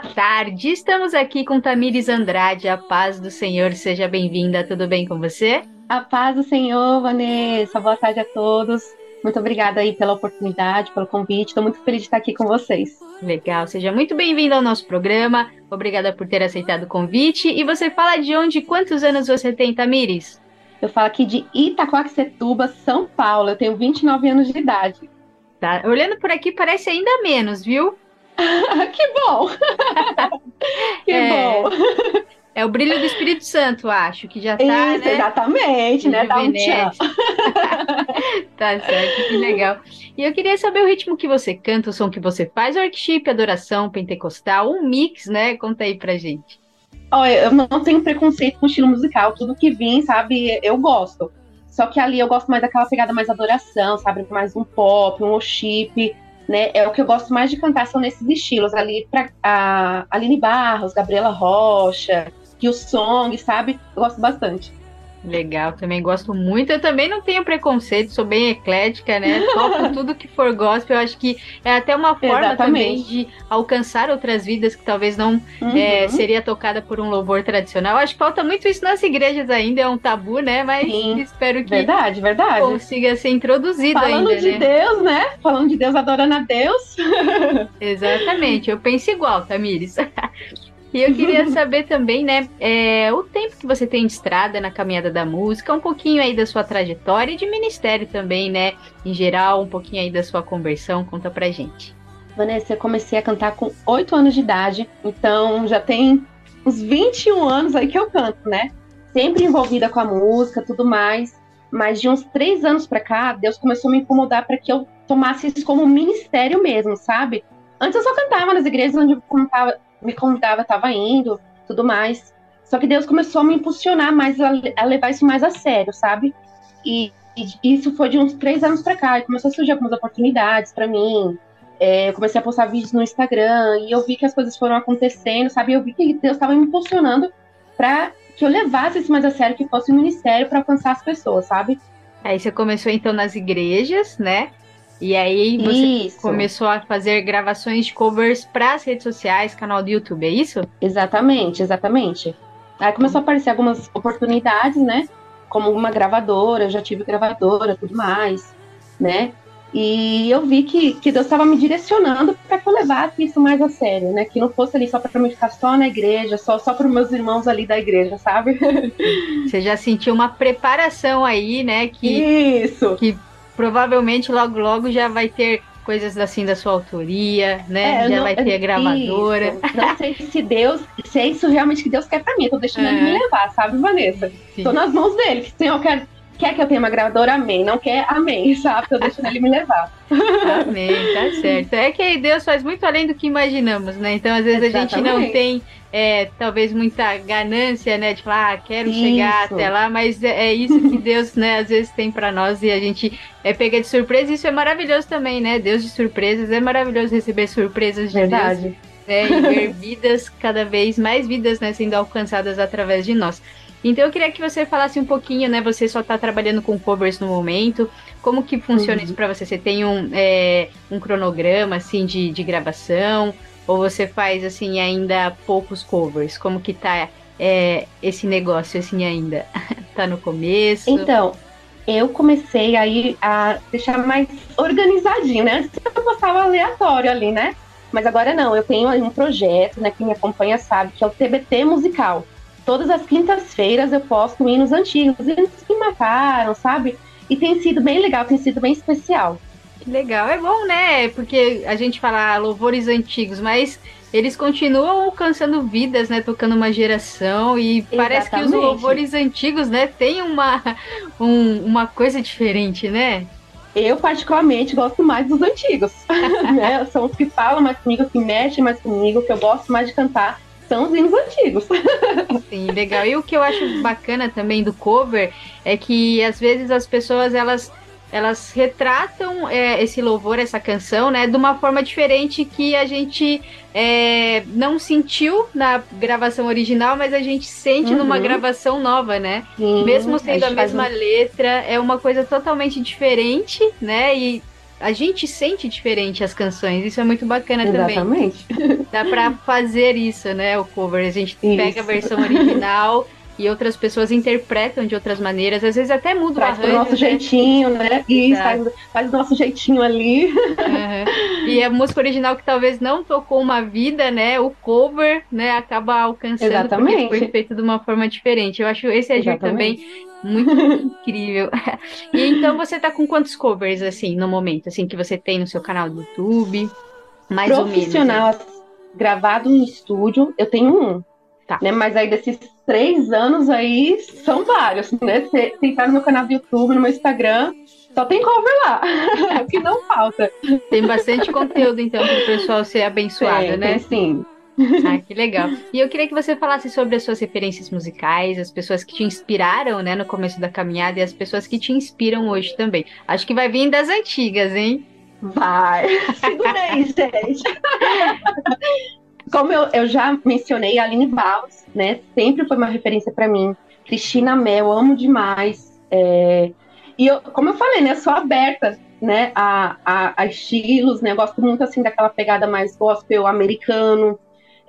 S4: Boa tarde, estamos aqui com Tamires Andrade. A paz do Senhor, seja bem-vinda. Tudo bem com você?
S21: A paz do Senhor, Vanessa. Boa tarde a todos. Muito obrigada aí pela oportunidade, pelo convite. Estou muito feliz de estar aqui com vocês.
S4: Legal, seja muito bem-vindo ao nosso programa. Obrigada por ter aceitado o convite. E você fala de onde, quantos anos você tem, Tamires?
S21: Eu falo aqui de Itacoaxetuba, São Paulo. Eu tenho 29 anos de idade.
S4: Tá, olhando por aqui parece ainda menos, viu?
S21: que bom! que
S4: É.
S21: bom!
S4: É o brilho do Espírito Santo, acho, que já tá,
S21: Isso,
S4: né?
S21: exatamente, né? Dá um.
S4: Tá certo, que legal. E eu queria saber o ritmo que você canta, o som que você faz, workshop, adoração, pentecostal, um mix, né? Conta aí pra gente.
S21: Olha, eu não tenho preconceito com estilo musical. Tudo que vem, sabe, eu gosto. Só que ali eu gosto mais daquela pegada mais adoração, sabe? Mais um pop, um worship, né? É o que eu gosto mais de cantar, são nesses estilos. Ali, pra, a Aline Barros, Gabriela Rocha, que o Song, sabe? Eu gosto bastante.
S4: Legal, também gosto muito. Eu também não tenho preconceito, sou bem eclética, né? Toco tudo que for gospel. Eu acho que é até uma forma também
S21: Exatamente.
S4: de alcançar outras vidas que talvez não
S21: Uhum.
S4: é, seria tocada por um louvor tradicional. Acho que falta muito isso nas igrejas ainda, é um tabu, né? Mas espero que
S21: Verdade, verdade.
S4: consiga ser introduzido
S21: Falando
S4: ainda,
S21: de
S4: né?
S21: Deus, né? Falando de Deus, adorando a Deus.
S4: Exatamente, eu penso igual, Tamires. E eu queria saber também, né, é, o tempo que você tem de estrada na caminhada da música, um pouquinho aí da sua trajetória e de ministério também, né, em geral, um pouquinho aí da sua conversão, conta pra gente.
S21: Vanessa, eu comecei a cantar com 8 anos de idade, então já tem uns 21 anos aí que eu canto, né? Sempre envolvida com a música, tudo mais. Mas de uns três anos pra cá, Deus começou a me incomodar para que eu tomasse isso como ministério mesmo, sabe? Antes eu só cantava nas igrejas onde eu contava- me convidava, tava indo, tudo mais. Só que Deus começou a me impulsionar mais a, a levar isso mais a sério, sabe? E, e isso foi de uns três anos pra cá. E começou a surgir algumas oportunidades pra mim. É, eu comecei a postar vídeos no Instagram e eu vi que as coisas foram acontecendo, sabe? Eu vi que Deus estava me impulsionando para que eu levasse isso mais a sério, que fosse um ministério para alcançar as pessoas, sabe?
S4: Aí você começou então nas igrejas, né? E aí você
S21: Isso.
S4: começou a fazer gravações de covers para as redes sociais, canal do YouTube, é isso?
S21: Exatamente, exatamente. Aí começou a aparecer algumas oportunidades, né? Como uma gravadora, já tive gravadora, tudo mais, né? E eu vi que, que Deus estava me direcionando para que eu levasse isso mais a sério, né? Que não fosse ali só para mim ficar só na igreja, só, só para os meus irmãos ali da igreja, sabe?
S4: Você já sentiu uma preparação aí, né? Que,
S21: Isso.
S4: Que provavelmente logo logo já vai ter coisas assim da sua autoria, né?
S21: É,
S4: já
S21: não-
S4: vai ter gravadora.
S21: Isso. Não sei se Deus, se é isso realmente que Deus quer pra mim. Eu tô deixando
S4: É.
S21: ele me levar, sabe, Vanessa?
S4: Sim.
S21: Tô nas mãos dele. Que o Senhor quer, quer que eu tenha uma gravadora, amém. Não quer, amém, sabe? Tô deixando ele me levar.
S4: Amém, tá certo. É que Deus faz muito além do que imaginamos, né? Então, às vezes, a gente não
S21: Exatamente.
S4: tem, é, talvez, muita ganância, né? De falar, ah, quero chegar
S21: Isso.
S4: até lá, mas é é isso que Deus, né, às vezes tem pra nós e a gente é pega de surpresa. Isso é maravilhoso também, né? Deus de surpresas. É maravilhoso receber surpresas de
S21: Verdade.
S4: Deus. Né? E ver vidas, cada vez mais vidas, né? Sendo alcançadas através de nós. Então eu queria que você falasse um pouquinho, né? Você só está trabalhando com covers no momento. Como que funciona
S21: Uhum.
S4: isso para você? Você tem um, é, um cronograma assim de, de gravação? Ou você faz assim ainda poucos covers? Como que tá é, esse negócio assim ainda? tá no começo?
S21: Então, eu comecei aí a deixar mais organizadinho, né? Antes eu postava aleatório ali, né? Mas agora não, eu tenho um projeto, né, que me acompanha sabe, que é o TBT Musical. Todas as quintas-feiras eu posto hinos antigos, hinos que marcaram, sabe? E tem sido bem legal, tem sido bem especial.
S4: Que legal. É bom, né? Porque a gente fala ah, louvores antigos, mas eles continuam alcançando vidas, né? Tocando uma geração. E parece que os
S21: Exatamente.
S4: louvores antigos, né, tem uma, um- uma coisa diferente, né?
S21: Eu, particularmente, gosto mais dos antigos. né? São os que falam mais comigo, que mexem mais comigo, que eu gosto mais de cantar. São os hinos antigos.
S4: Sim, legal. E o que eu acho bacana também do cover é que às vezes as pessoas elas elas retratam é, esse louvor, essa canção, né, de uma forma diferente que a gente é, não sentiu na gravação original, mas a gente sente numa
S21: Uhum.
S4: gravação nova, né?
S21: Sim,
S4: Mesmo
S21: a
S4: sendo a
S21: faz
S4: mesma letra, é uma coisa totalmente diferente, né? E a gente sente diferente as canções, isso é muito bacana também.
S21: Exatamente.
S4: Dá pra fazer isso, né? O cover. A gente pega a
S21: Isso.
S4: versão original e outras pessoas interpretam de outras maneiras. Às vezes até muda
S21: Traz
S4: o arranjo.
S21: nosso
S4: né?
S21: jeitinho, né? E
S4: Exato.
S21: faz, faz o nosso jeitinho ali.
S4: Aham. E a música original que talvez não tocou uma vida, né? O cover, né? Acaba alcançando porque
S21: Exatamente.
S4: foi feito de uma forma diferente. Eu acho esse agir também muito incrível. E então você tá com quantos covers, assim, no momento? Assim, que você tem no seu canal do YouTube? Mais ou menos. né?
S21: Profissional, gravado em estúdio, eu tenho um.
S4: Tá.
S21: Né? Mas aí desses três anos aí, são vários, né? Você entrar no meu canal do YouTube, no meu Instagram, só tem cover lá. que não falta.
S4: Tem bastante conteúdo, então, para o pessoal ser abençoado,
S21: Tem,
S4: né?
S21: tem sim.
S4: Ah, que legal. E eu queria que você falasse sobre as suas referências musicais, as pessoas que te inspiraram, né, no começo da caminhada e as pessoas que te inspiram hoje também. Acho que vai vir das antigas, hein?
S21: Vai. Segura aí, gente. Como eu, eu já mencionei, a Aline Barros, né? Sempre foi uma referência para mim. Cristina Mel, amo demais. É, E eu, como eu falei, né? Sou aberta, né? A, a, a estilos, né? Eu gosto muito, assim, daquela pegada mais gospel americano.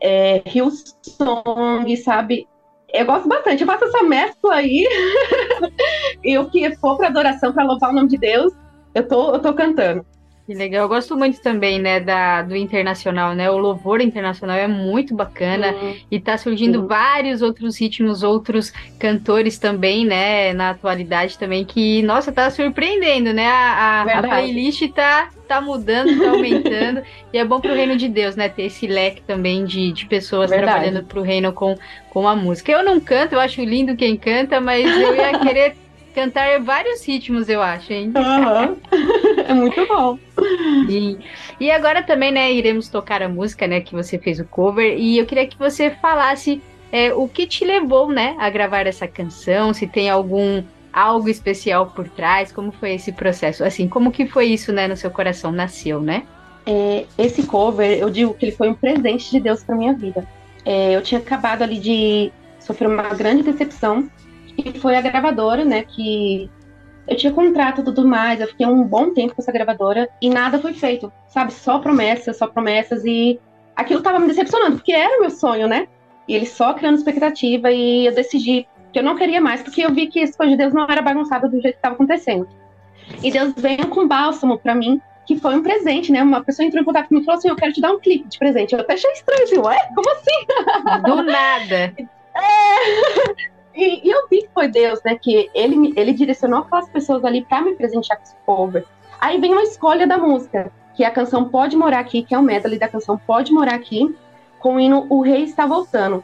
S21: É, Hillsong, sabe? Eu gosto bastante. Eu faço essa mescla aí. e o que for para adoração, para louvar o nome de Deus, eu tô, eu tô cantando.
S4: Que legal. Eu gosto muito também, né, da, do internacional, né? O louvor internacional é muito bacana e tá surgindo vários outros ritmos, outros cantores também, né, na atualidade também, que, nossa, tá surpreendendo, né? A, a- a playlist tá, tá mudando, tá aumentando e é bom pro reino de Deus, né, ter esse leque também de, de pessoas
S21: Verdade.
S4: trabalhando pro reino com, com a música. Eu não canto, eu acho lindo quem canta, mas eu ia querer cantar vários ritmos, eu acho, hein?
S21: é muito bom.
S4: E, e agora também, né, iremos tocar a música, né, que você fez o cover, e eu queria que você falasse é, o que te levou, né, a gravar essa canção, se tem algum algo especial por trás, como foi esse processo, assim, como que foi isso, né, no seu coração, nasceu, né?
S21: É, esse cover, eu digo que ele foi um presente de Deus para minha vida. É, eu tinha acabado ali de sofrer uma grande decepção e foi a gravadora, né, que eu tinha contrato e tudo mais, eu fiquei um bom tempo com essa gravadora e nada foi feito, sabe? Só promessas, só promessas e aquilo tava me decepcionando, porque era o meu sonho, né? E ele só criando expectativa e eu decidi que eu não queria mais, porque eu vi que esse coisa de Deus não era bagunçado do jeito que estava acontecendo. E Deus veio com bálsamo para mim, que foi um presente, né? Uma pessoa entrou em contato comigo e falou assim: Eu quero te dar um clipe de presente. Eu até achei estranho, assim, ué, como assim?
S4: Do nada.
S21: É. E, e eu vi que foi Deus, né? Que ele, ele direcionou aquelas pessoas ali para me presentear com esse cover. Aí vem uma escolha da música, que é a canção Pode Morar Aqui, que é o medley da canção Pode Morar Aqui, com o hino O Rei Está Voltando.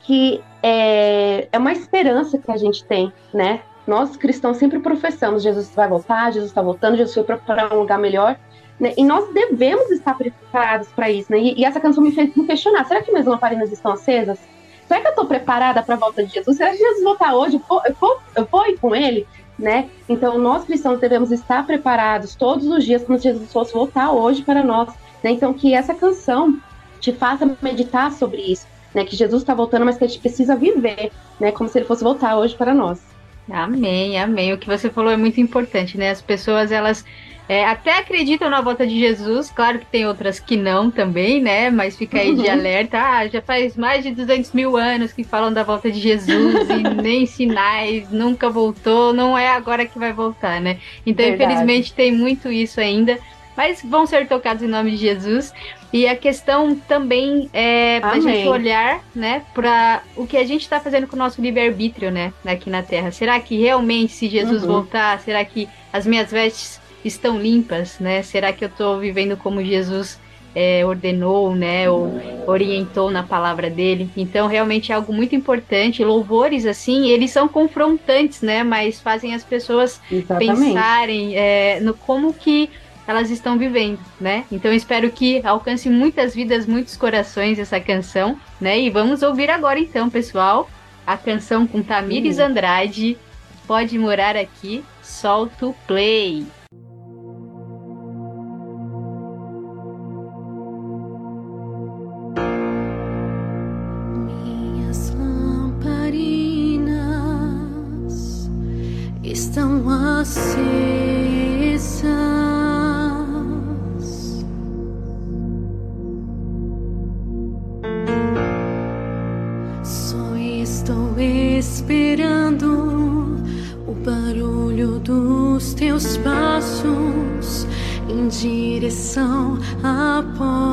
S21: Que é, é uma esperança que a gente tem, né? Nós cristãos sempre professamos: Jesus vai voltar, Jesus está voltando, Jesus foi para um lugar melhor. né? E nós devemos estar preparados para isso, né? E, e essa canção me fez me questionar: será que minhas lamparinas estão acesas? Será que eu estou preparada para a volta de Jesus? Será que Jesus voltar hoje? Eu vou, eu vou, ir com ele? Né? Então, nós cristãos devemos estar preparados todos os dias, como se Jesus fosse voltar hoje para nós. Né? Então, que essa canção te faça meditar sobre isso, né? Que Jesus está voltando, mas que a gente precisa viver, né? Como se ele fosse voltar hoje para nós.
S4: Amém, amém. O que você falou é muito importante, né? As pessoas, elas é, até acreditam na volta de Jesus, claro que tem outras que não também, né? Mas fica aí de
S21: Uhum.
S4: alerta. Ah, já faz mais de 200 mil anos que falam da volta de Jesus e nem sinais, nunca voltou, não é agora que vai voltar, né? Então,
S21: Verdade.
S4: infelizmente, tem muito isso ainda. Mas vão ser tocados em nome de Jesus. E a questão também é da
S21: Amém.
S4: gente olhar, né, para o que a gente está fazendo com o nosso livre-arbítrio, né, aqui na Terra. Será que realmente, se Jesus
S21: Uhum.
S4: voltar, será que as minhas vestes estão limpas, né? Será que eu estou vivendo como Jesus é, ordenou, né, ou orientou na palavra dele. Então, realmente é algo muito importante. Louvores, assim, eles são confrontantes, né, mas fazem as pessoas
S21: Exatamente.
S4: pensarem é, no como que elas estão vivendo, né? Então, espero que alcance muitas vidas, muitos corações essa canção, né? E vamos ouvir agora, então, pessoal, a canção com Tamires. Andrade, Pode Morar Aqui, solta o play.
S16: Teus passos em direção à porta.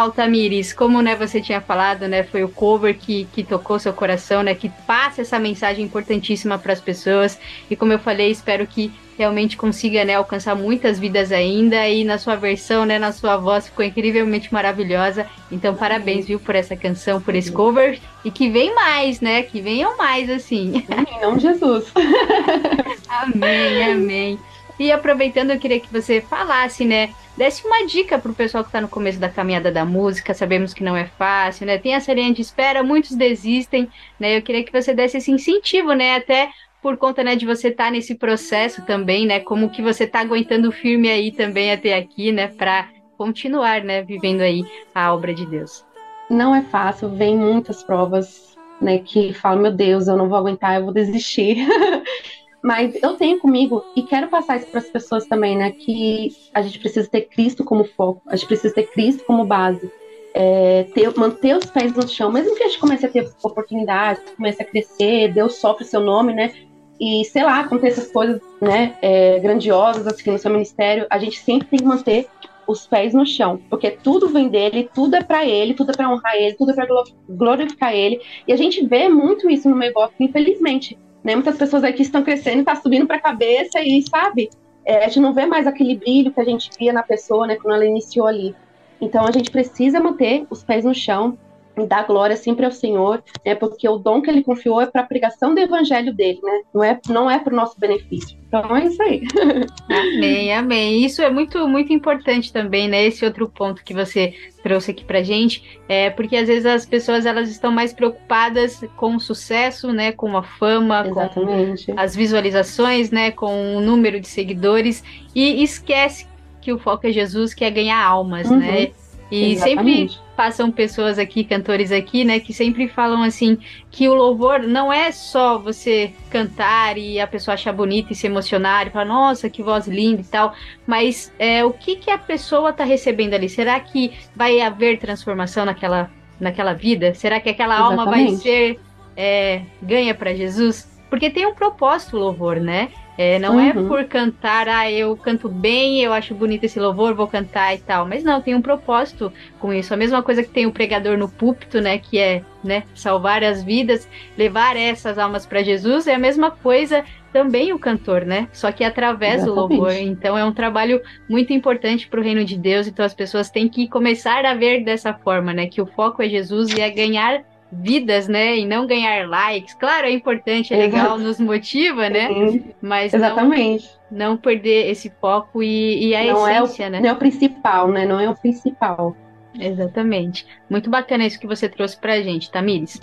S4: Uau, Tamires, como né, você tinha falado, né, foi o cover que, que tocou seu coração, né, que passa essa mensagem importantíssima para as pessoas. E como eu falei, espero que realmente consiga né, alcançar muitas vidas ainda. E na sua versão, né, na sua voz, ficou incrivelmente maravilhosa. Então, parabéns, viu, por essa canção, por esse cover. E que vem mais, né, que venham mais, assim.
S21: Em nome de Jesus.
S4: Amém, amém. E aproveitando, eu queria que você falasse, né? Desse uma dica pro pessoal que tá no começo da caminhada da música. Sabemos que não é fácil, né? Tem essa linha de espera, muitos desistem, né? Eu queria que você desse esse incentivo, né? Até por conta, né, de você estar tá nesse processo também, né? Como que você tá aguentando firme aí também até aqui, né? Pra continuar, né? Vivendo aí a obra de Deus.
S21: Não é fácil, vem muitas provas, né, que falam, meu Deus, eu não vou aguentar, eu vou desistir. Mas eu tenho comigo e quero passar isso para as pessoas também, né? Que a gente precisa ter Cristo como foco, a gente precisa ter Cristo como base. É, ter, manter os pés no chão, mesmo que a gente comece a ter oportunidades, comece a crescer, Deus sofre o seu nome, né? E sei lá, aconteça essas coisas, né? É, grandiosas assim no seu ministério, a gente sempre tem que manter os pés no chão, porque tudo vem dele, tudo é para ele, tudo é para honrar ele, tudo é para glorificar ele. E a gente vê muito isso no meio gospel, infelizmente. Né? Muitas pessoas aqui estão crescendo, está subindo para a cabeça e, sabe, é, a gente não vê mais aquele brilho que a gente via na pessoa, né, quando ela iniciou ali. Então a gente precisa manter os pés no chão e dar glória sempre ao Senhor, né, porque o dom que ele confiou é para a pregação do evangelho dele, né, não é, não é para o nosso benefício. Então é isso aí.
S4: Amém, amém. Isso é muito, muito importante também, né? Esse outro ponto que você trouxe aqui pra gente, é porque às vezes as pessoas elas estão mais preocupadas com o sucesso, né, com a fama,
S21: Exatamente.
S4: com as visualizações, né, com o número de seguidores e esquece que o foco é Jesus, que é ganhar almas,
S21: Uhum.
S4: né? E
S21: Exatamente.
S4: sempre passam pessoas aqui, cantores aqui, né, que sempre falam assim que o louvor não é só você cantar e a pessoa achar bonita e se emocionar e falar, nossa, que voz linda e tal, mas é, o que, que a pessoa tá recebendo ali? Será que vai haver transformação naquela, naquela vida? Será que aquela alma vai
S21: Exatamente.
S4: ser é, ganha para Jesus? Porque tem um propósito o louvor, né? É, não é
S21: Uhum.
S4: por cantar, ah, eu canto bem, eu acho bonito esse louvor, vou cantar e tal. Mas não, tem um propósito com isso. A mesma coisa que tem o pregador no púlpito, né? Que é né, salvar as vidas, levar essas almas para Jesus, é a mesma coisa também o cantor, né? Só que através do
S21: Exatamente.
S4: louvor. Então é um trabalho muito importante para o reino de Deus. Então as pessoas têm que começar a ver dessa forma, né? Que o foco é Jesus e é ganhar vidas, né? E não ganhar likes. Claro, é importante, é legal,
S21: Exato.
S4: nos motiva, né?
S21: Sim,
S4: Mas não,
S21: Exatamente.
S4: não perder esse foco e, e a
S21: não, é o,
S4: essência, né?
S21: não é o principal, né? Não é o principal.
S4: Exatamente. Muito bacana isso que você trouxe pra gente, Tamires.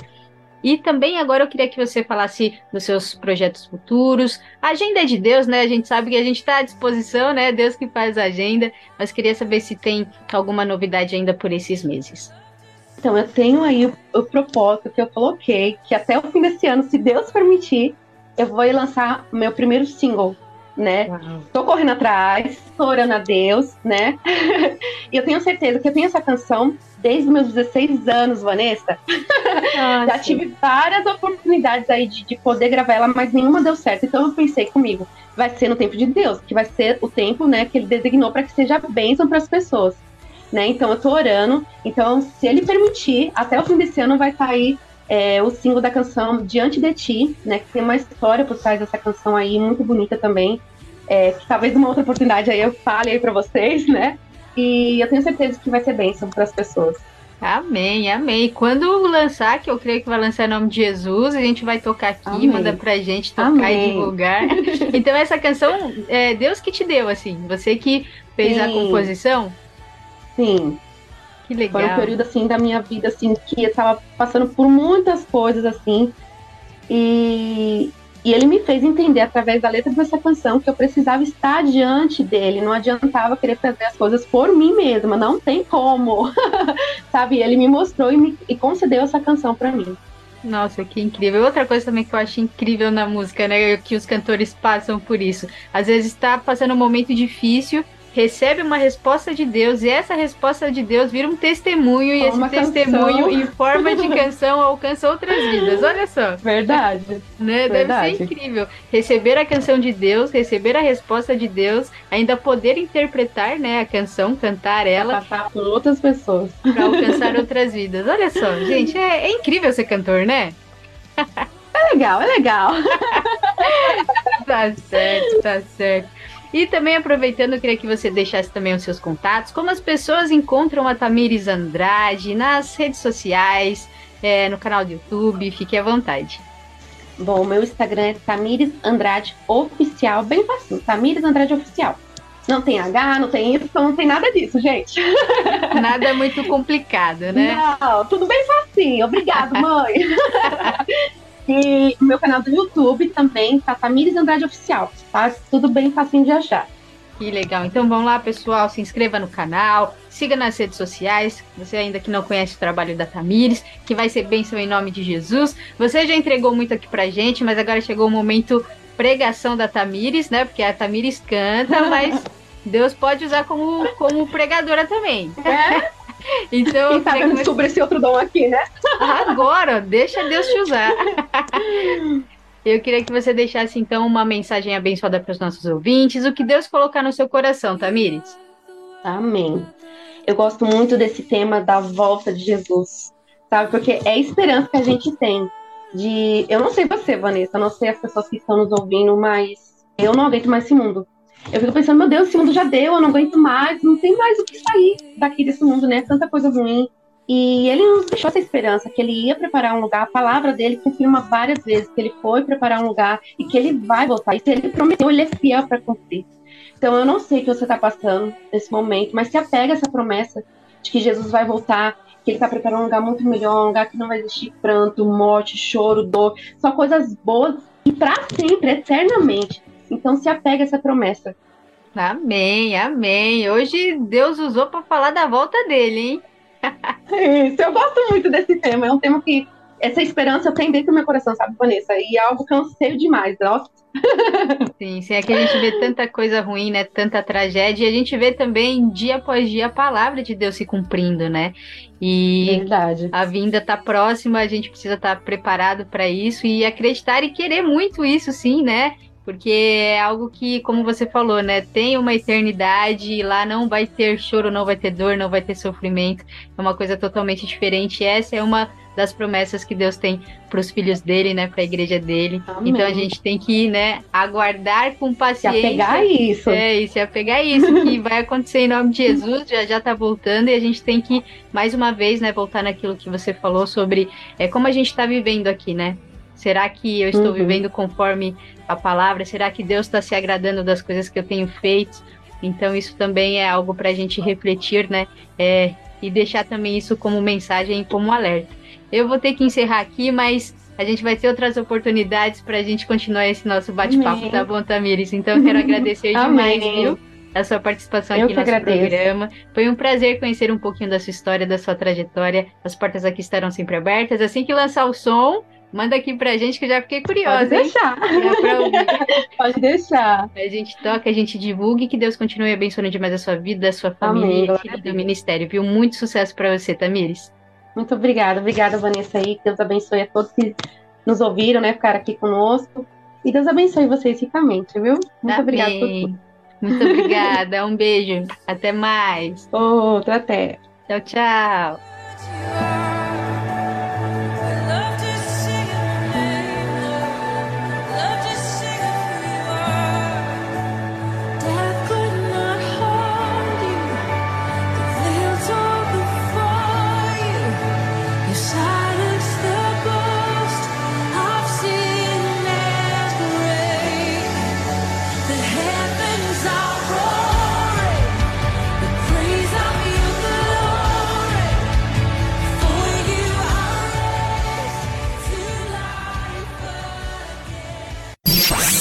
S4: E também agora eu queria que você falasse dos seus projetos futuros. A agenda é de Deus, né? A gente sabe que a gente está à disposição, né? Deus que faz a agenda. Mas queria saber se tem alguma novidade ainda por esses meses.
S21: Então, eu tenho aí o, o propósito que eu coloquei, que até o fim desse ano, se Deus permitir, eu vou lançar meu primeiro single, né? Tô correndo atrás, tô orando a Deus, né? e eu tenho certeza que eu tenho essa canção desde os meus 16 anos, Vanessa. Já tive várias oportunidades aí de, de poder gravar ela, mas nenhuma deu certo. Então eu pensei comigo, vai ser no tempo de Deus, que vai ser o tempo, né, que ele designou para que seja bênção para as pessoas. Né? Então eu tô orando. Então, se ele permitir, até o fim desse ano vai estar aí é, o single da canção Diante de Ti, né? Que tem uma história por trás dessa canção aí, muito bonita também. É, que talvez uma outra oportunidade aí eu fale aí pra vocês, né? E eu tenho certeza que vai ser bênção para as pessoas.
S4: Amém, amém. Quando lançar, que eu creio que vai lançar em nome de Jesus, a gente vai tocar aqui,
S21: Amém.
S4: manda pra gente tocar
S21: Amém.
S4: e divulgar. então essa canção, é Deus que te deu, assim. Você que fez a
S21: Sim.
S4: composição.
S21: Sim.
S4: Que legal.
S21: Foi um período assim da minha vida assim que eu tava passando por muitas coisas assim. E, e ele me fez entender através da letra dessa canção que eu precisava estar diante dele, não adiantava querer fazer as coisas por mim mesma, não tem como. Sabe? Ele me mostrou e, me, e concedeu essa canção para mim.
S4: Nossa, que incrível. Outra coisa também que eu acho incrível na música, né? Que os cantores passam por isso. Às vezes está passando um momento difícil, recebe uma resposta de Deus, e essa resposta de Deus vira um testemunho, e esse testemunho,
S21: canção.
S4: em forma de canção, alcança outras vidas. Olha só.
S21: Verdade.
S4: Né?
S21: Verdade.
S4: Deve ser incrível. Receber a canção de Deus, receber a resposta de Deus, ainda poder interpretar né, a canção, cantar ela.
S21: Passar por outras pessoas.
S4: Para alcançar outras vidas. Olha só, gente, é, é incrível ser cantor, né?
S21: É legal, é legal.
S4: tá certo, tá certo. E também aproveitando, eu queria que você deixasse também os seus contatos, como as pessoas encontram a Tamires Andrade nas redes sociais, é, no canal do YouTube, fique à vontade.
S21: Bom, meu Instagram é Tamires Andrade Oficial, bem fácil, Tamires Andrade Oficial. Não tem H, não tem Y, não tem nada disso, gente.
S4: Nada muito complicado, né?
S21: Não, tudo bem facinho. Obrigado, mãe. e o meu canal do YouTube também tá Tamires Andrade Oficial, tá? Tudo bem facinho de achar.
S4: Que legal. Então vamos lá, pessoal, se inscreva no canal, siga nas redes sociais. Você ainda que não conhece o trabalho da Tamires, que vai ser bênção em nome de Jesus. Você já entregou muito aqui pra gente, mas agora chegou o momento pregação da Tamires, né? Porque a Tamires canta, mas Deus pode usar como, como pregadora também.
S21: É?
S4: Então,
S21: Quem tá vendo
S4: que
S21: sobre esse outro dom aqui, né?
S4: Agora, deixa Deus te usar. Eu queria que você deixasse então uma mensagem abençoada para os nossos ouvintes, o que Deus colocar no seu coração, Tamires.
S21: Amém. Eu gosto muito desse tema da volta de Jesus, sabe? Porque é a esperança que a gente tem de. Eu não sei você, Vanessa, eu não sei as pessoas que estão nos ouvindo, mas eu não aguento mais esse mundo. Eu fico pensando, meu Deus, esse mundo já deu, eu não aguento mais, não tem mais o que sair daqui desse mundo, né? Tanta coisa ruim. E ele nos deixou essa esperança que ele ia preparar um lugar. A palavra dele confirma várias vezes que ele foi preparar um lugar e que ele vai voltar. E se ele prometeu, ele é fiel para cumprir. Então eu não sei o que você está passando nesse momento, mas se apega a essa promessa de que Jesus vai voltar, que ele está preparando um lugar muito melhor, um lugar que não vai existir pranto, morte, choro, dor, só coisas boas e para sempre, eternamente. Então se apega a essa promessa.
S4: Amém, amém. Hoje Deus usou para falar da volta dele, hein?
S21: Isso, eu gosto muito desse tema. É um tema que essa esperança eu tenho dentro do meu coração, sabe, Vanessa? E é algo que eu anseio demais. Nossa.
S4: Sim, sim, é que a gente vê tanta coisa ruim, né? Tanta tragédia, e a gente vê também dia após dia a palavra de Deus se cumprindo, né? E
S21: Verdade.
S4: a vinda tá próxima, a gente precisa estar preparado para isso e acreditar e querer muito isso, sim, né? Porque é algo que, como você falou, né? Tem uma eternidade e lá não vai ter choro, não vai ter dor, não vai ter sofrimento. É uma coisa totalmente diferente. E essa é uma das promessas que Deus tem para os filhos dele, né? Para a igreja dele.
S21: Amém.
S4: Então a gente tem que, né? Aguardar com paciência.
S21: apegar a isso.
S4: É, e se apegar a isso que vai acontecer em nome de Jesus. Já já tá voltando e a gente tem que mais uma vez, né? Voltar naquilo que você falou sobre é como a gente está vivendo aqui, né? Será que eu estou
S21: Uhum.
S4: vivendo conforme a palavra? Será que Deus está se agradando das coisas que eu tenho feito? Então, isso também é algo para a gente refletir, né? É, e deixar também isso como mensagem, como alerta. Eu vou ter que encerrar aqui, mas a gente vai ter outras oportunidades para a gente continuar esse nosso bate-papo, tá bom, Tamires? Então, eu quero agradecer demais, viu? A sua participação
S21: Eu
S4: aqui no nosso programa. Foi um prazer conhecer um pouquinho da sua história, da sua trajetória. As portas aqui estarão sempre abertas. Assim que lançar o som, manda aqui pra gente que eu já fiquei curiosa.
S21: Pode
S4: hein?
S21: deixar.
S4: Já pra ouvir.
S21: Pode deixar.
S4: A gente toca, a gente divulga e que Deus continue abençoando demais a sua vida, a sua família
S21: Amém,
S4: e do ministério, viu? Muito sucesso pra você, Tamires.
S21: Muito obrigada. Obrigada, Vanessa aí. Que Deus abençoe a todos que nos ouviram, né? Ficaram aqui conosco. E Deus abençoe vocês ricamente, viu? Muito
S4: Tá
S21: obrigada por tudo.
S4: Muito obrigada. Um beijo. Até mais.
S21: Outro, até.
S4: Tchau, tchau.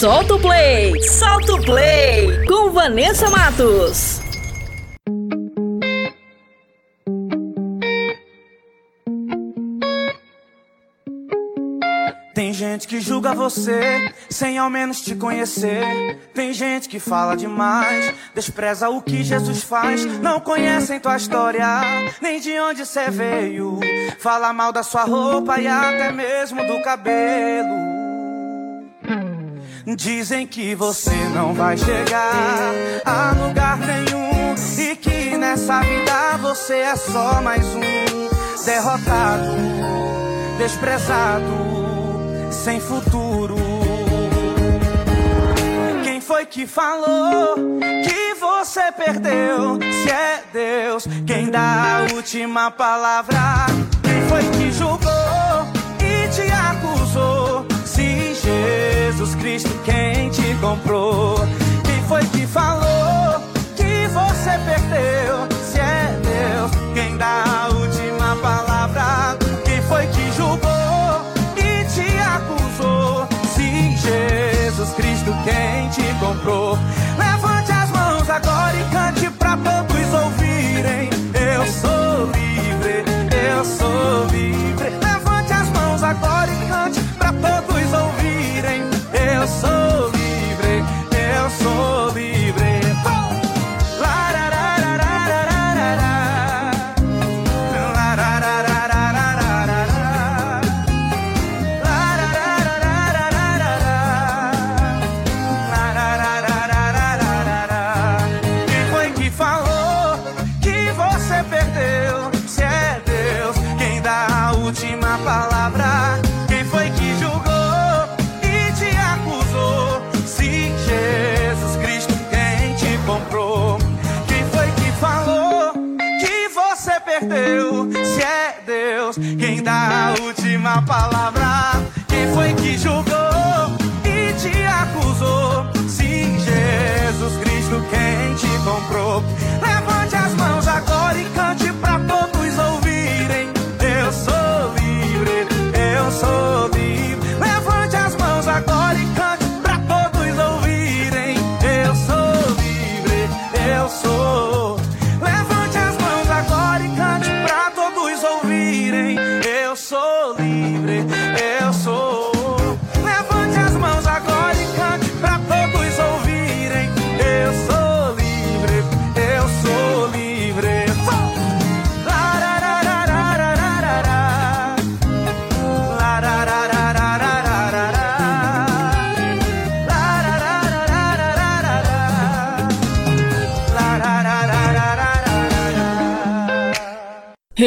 S1: Solta o play! Solta o play! Com Vanessa Matos.
S22: gente que julga você sem ao menos te conhecer. Tem gente que fala demais, despreza o que Jesus faz. Não conhecem tua história, nem de onde você veio. Fala mal da sua roupa e até mesmo do cabelo. Dizem que você não vai chegar a lugar nenhum e que nessa vida você é só mais um derrotado, desprezado, sem futuro. Quem foi que falou que você perdeu? Se é Deus quem dá a última palavra. Quem foi que julgou e te acusou? Se Jesus Cristo quem te comprou. Quem foi que falou que você perdeu? Se é Deus quem dá a última palavra. Quem foi que julgou e te acusou? Se Jesus Cristo quem te comprou. Levante as mãos agora e cante pra todos ouvirem. Eu sou livre, eu sou livre. Levante as mãos agora e coração. A palavra.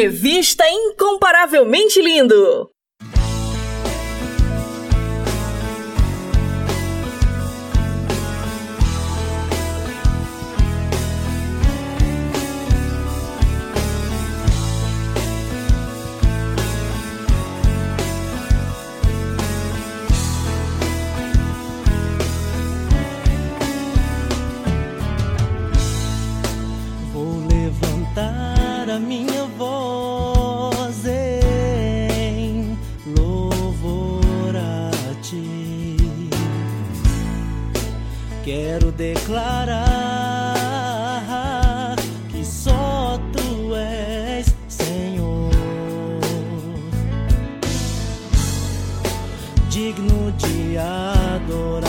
S1: Revista Incomparavelmente Lindo.
S19: Vou levantar a minha Declarar que só tu és Senhor, digno de adoração.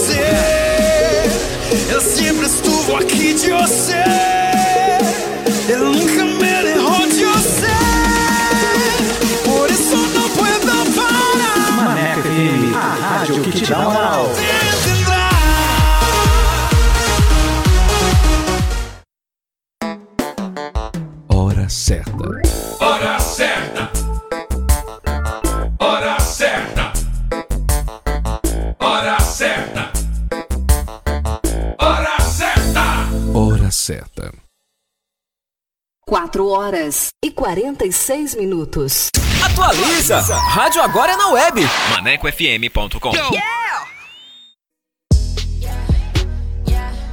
S22: Eu sempre estuvo aqui de você. Eu nunca me derrou de você. Por isso não puedo parar.
S23: Maneco FM, a rádio que te dá moral.
S8: Hora certa.
S24: Hora certa.
S25: 4 horas e 46 minutos.
S26: Atualiza! Rádio agora é na web.
S10: ManecoFM.com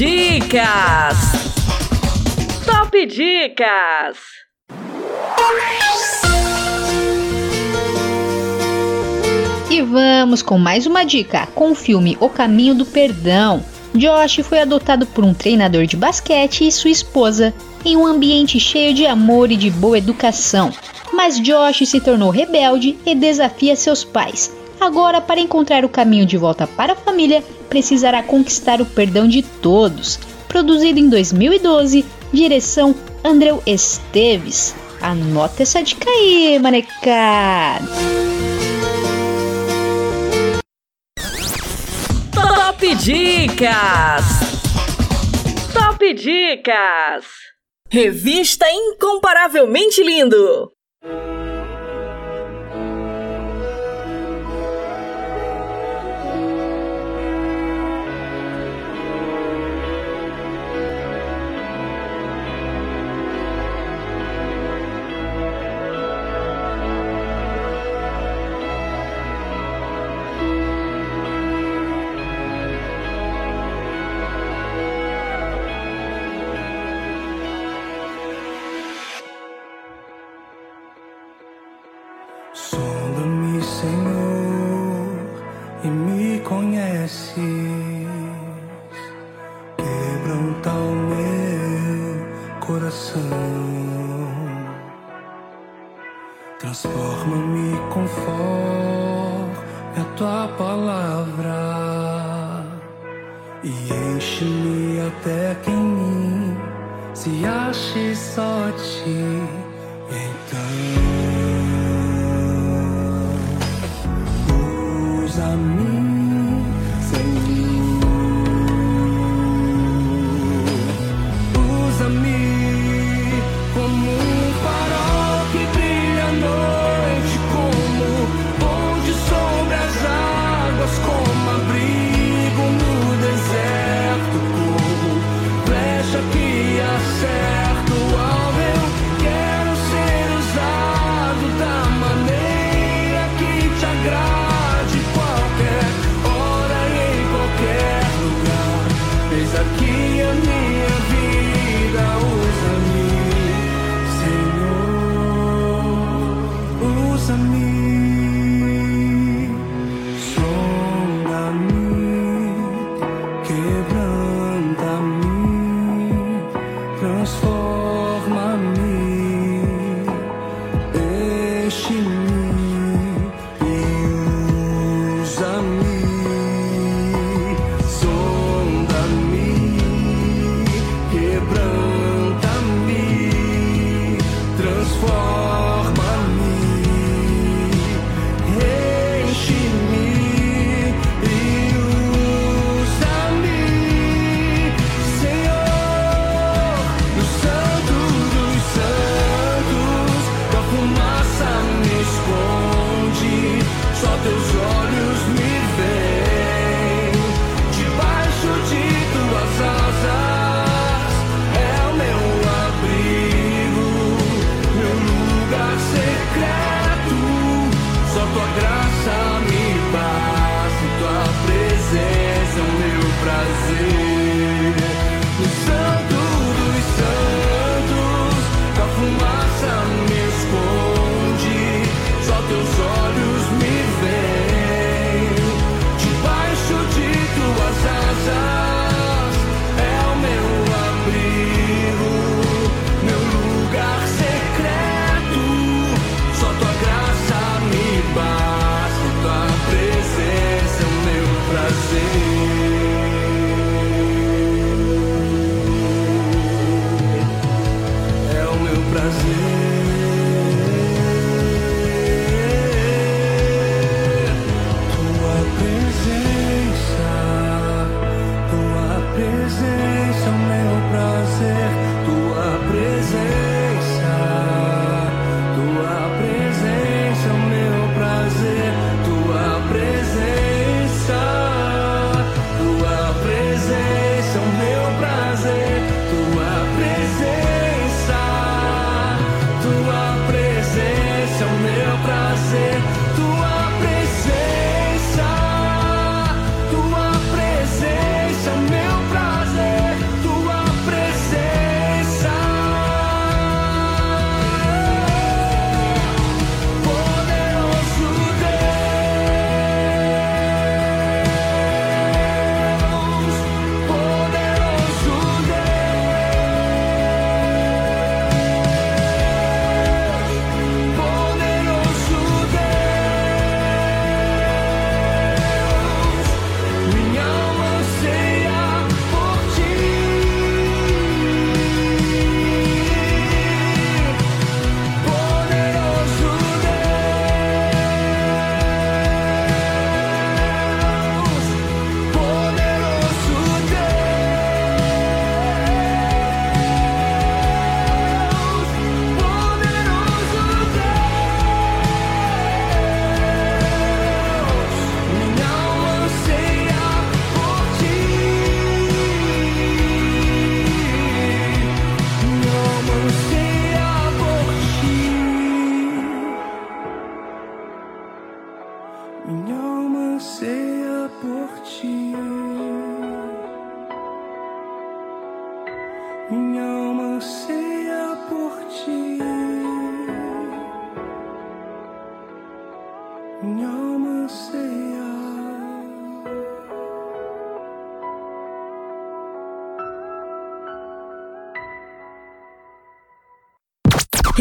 S27: Dicas! Top Dicas!
S28: E vamos com mais uma dica, com o filme O Caminho do Perdão. Josh foi adotado por um treinador de basquete e sua esposa, em um ambiente cheio de amor e de boa educação. Mas Josh se tornou rebelde e desafia seus pais. Agora, para encontrar o caminho de volta para a família, precisará conquistar o perdão de todos. Produzido em 2012, direção Andreu Esteves. Anota essa dica aí, manecada!
S27: Top Dicas! Top Dicas! Revista Incomparavelmente Lindo!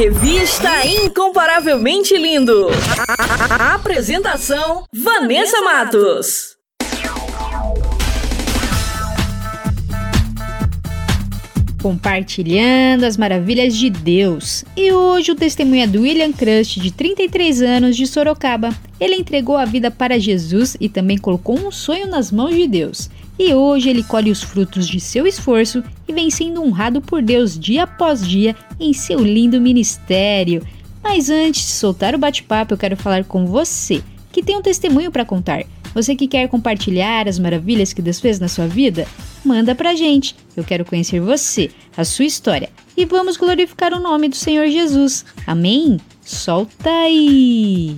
S1: Revista Incomparavelmente Lindo. A- Apresentação: Vanessa Matos.
S28: Compartilhando as maravilhas de Deus. E hoje o testemunho é do William Crust, de 33 anos, de Sorocaba. Ele entregou a vida para Jesus e também colocou um sonho nas mãos de Deus. E hoje ele colhe os frutos de seu esforço e vem sendo honrado por Deus dia após dia em seu lindo ministério. Mas antes de soltar o bate-papo, eu quero falar com você, que tem um testemunho para contar. Você que quer compartilhar as maravilhas que Deus fez na sua vida? Manda pra gente. Eu quero conhecer você, a sua história. E vamos glorificar o nome do Senhor Jesus. Amém? Solta aí!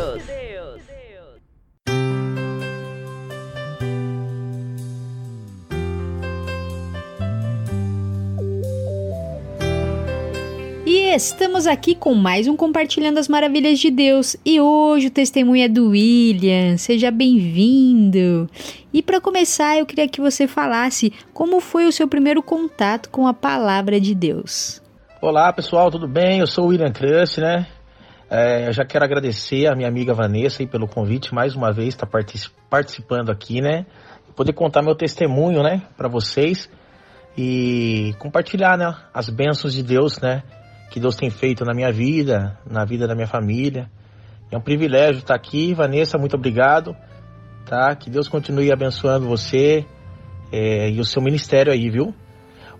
S28: E estamos aqui com mais um Compartilhando as Maravilhas de Deus. E hoje o testemunho é do William. Seja bem-vindo. E para começar, eu queria que você falasse como foi o seu primeiro contato com a palavra de Deus.
S29: Olá pessoal, tudo bem? Eu sou o William Crust, né? É, eu já quero agradecer a minha amiga Vanessa aí pelo convite mais uma vez, estar participando aqui, né? Poder contar meu testemunho, né, para vocês e compartilhar, né, as bênçãos de Deus, né, que Deus tem feito na minha vida, na vida da minha família. É um privilégio estar aqui, Vanessa, muito obrigado, tá? Que Deus continue abençoando você é, e o seu ministério aí, viu?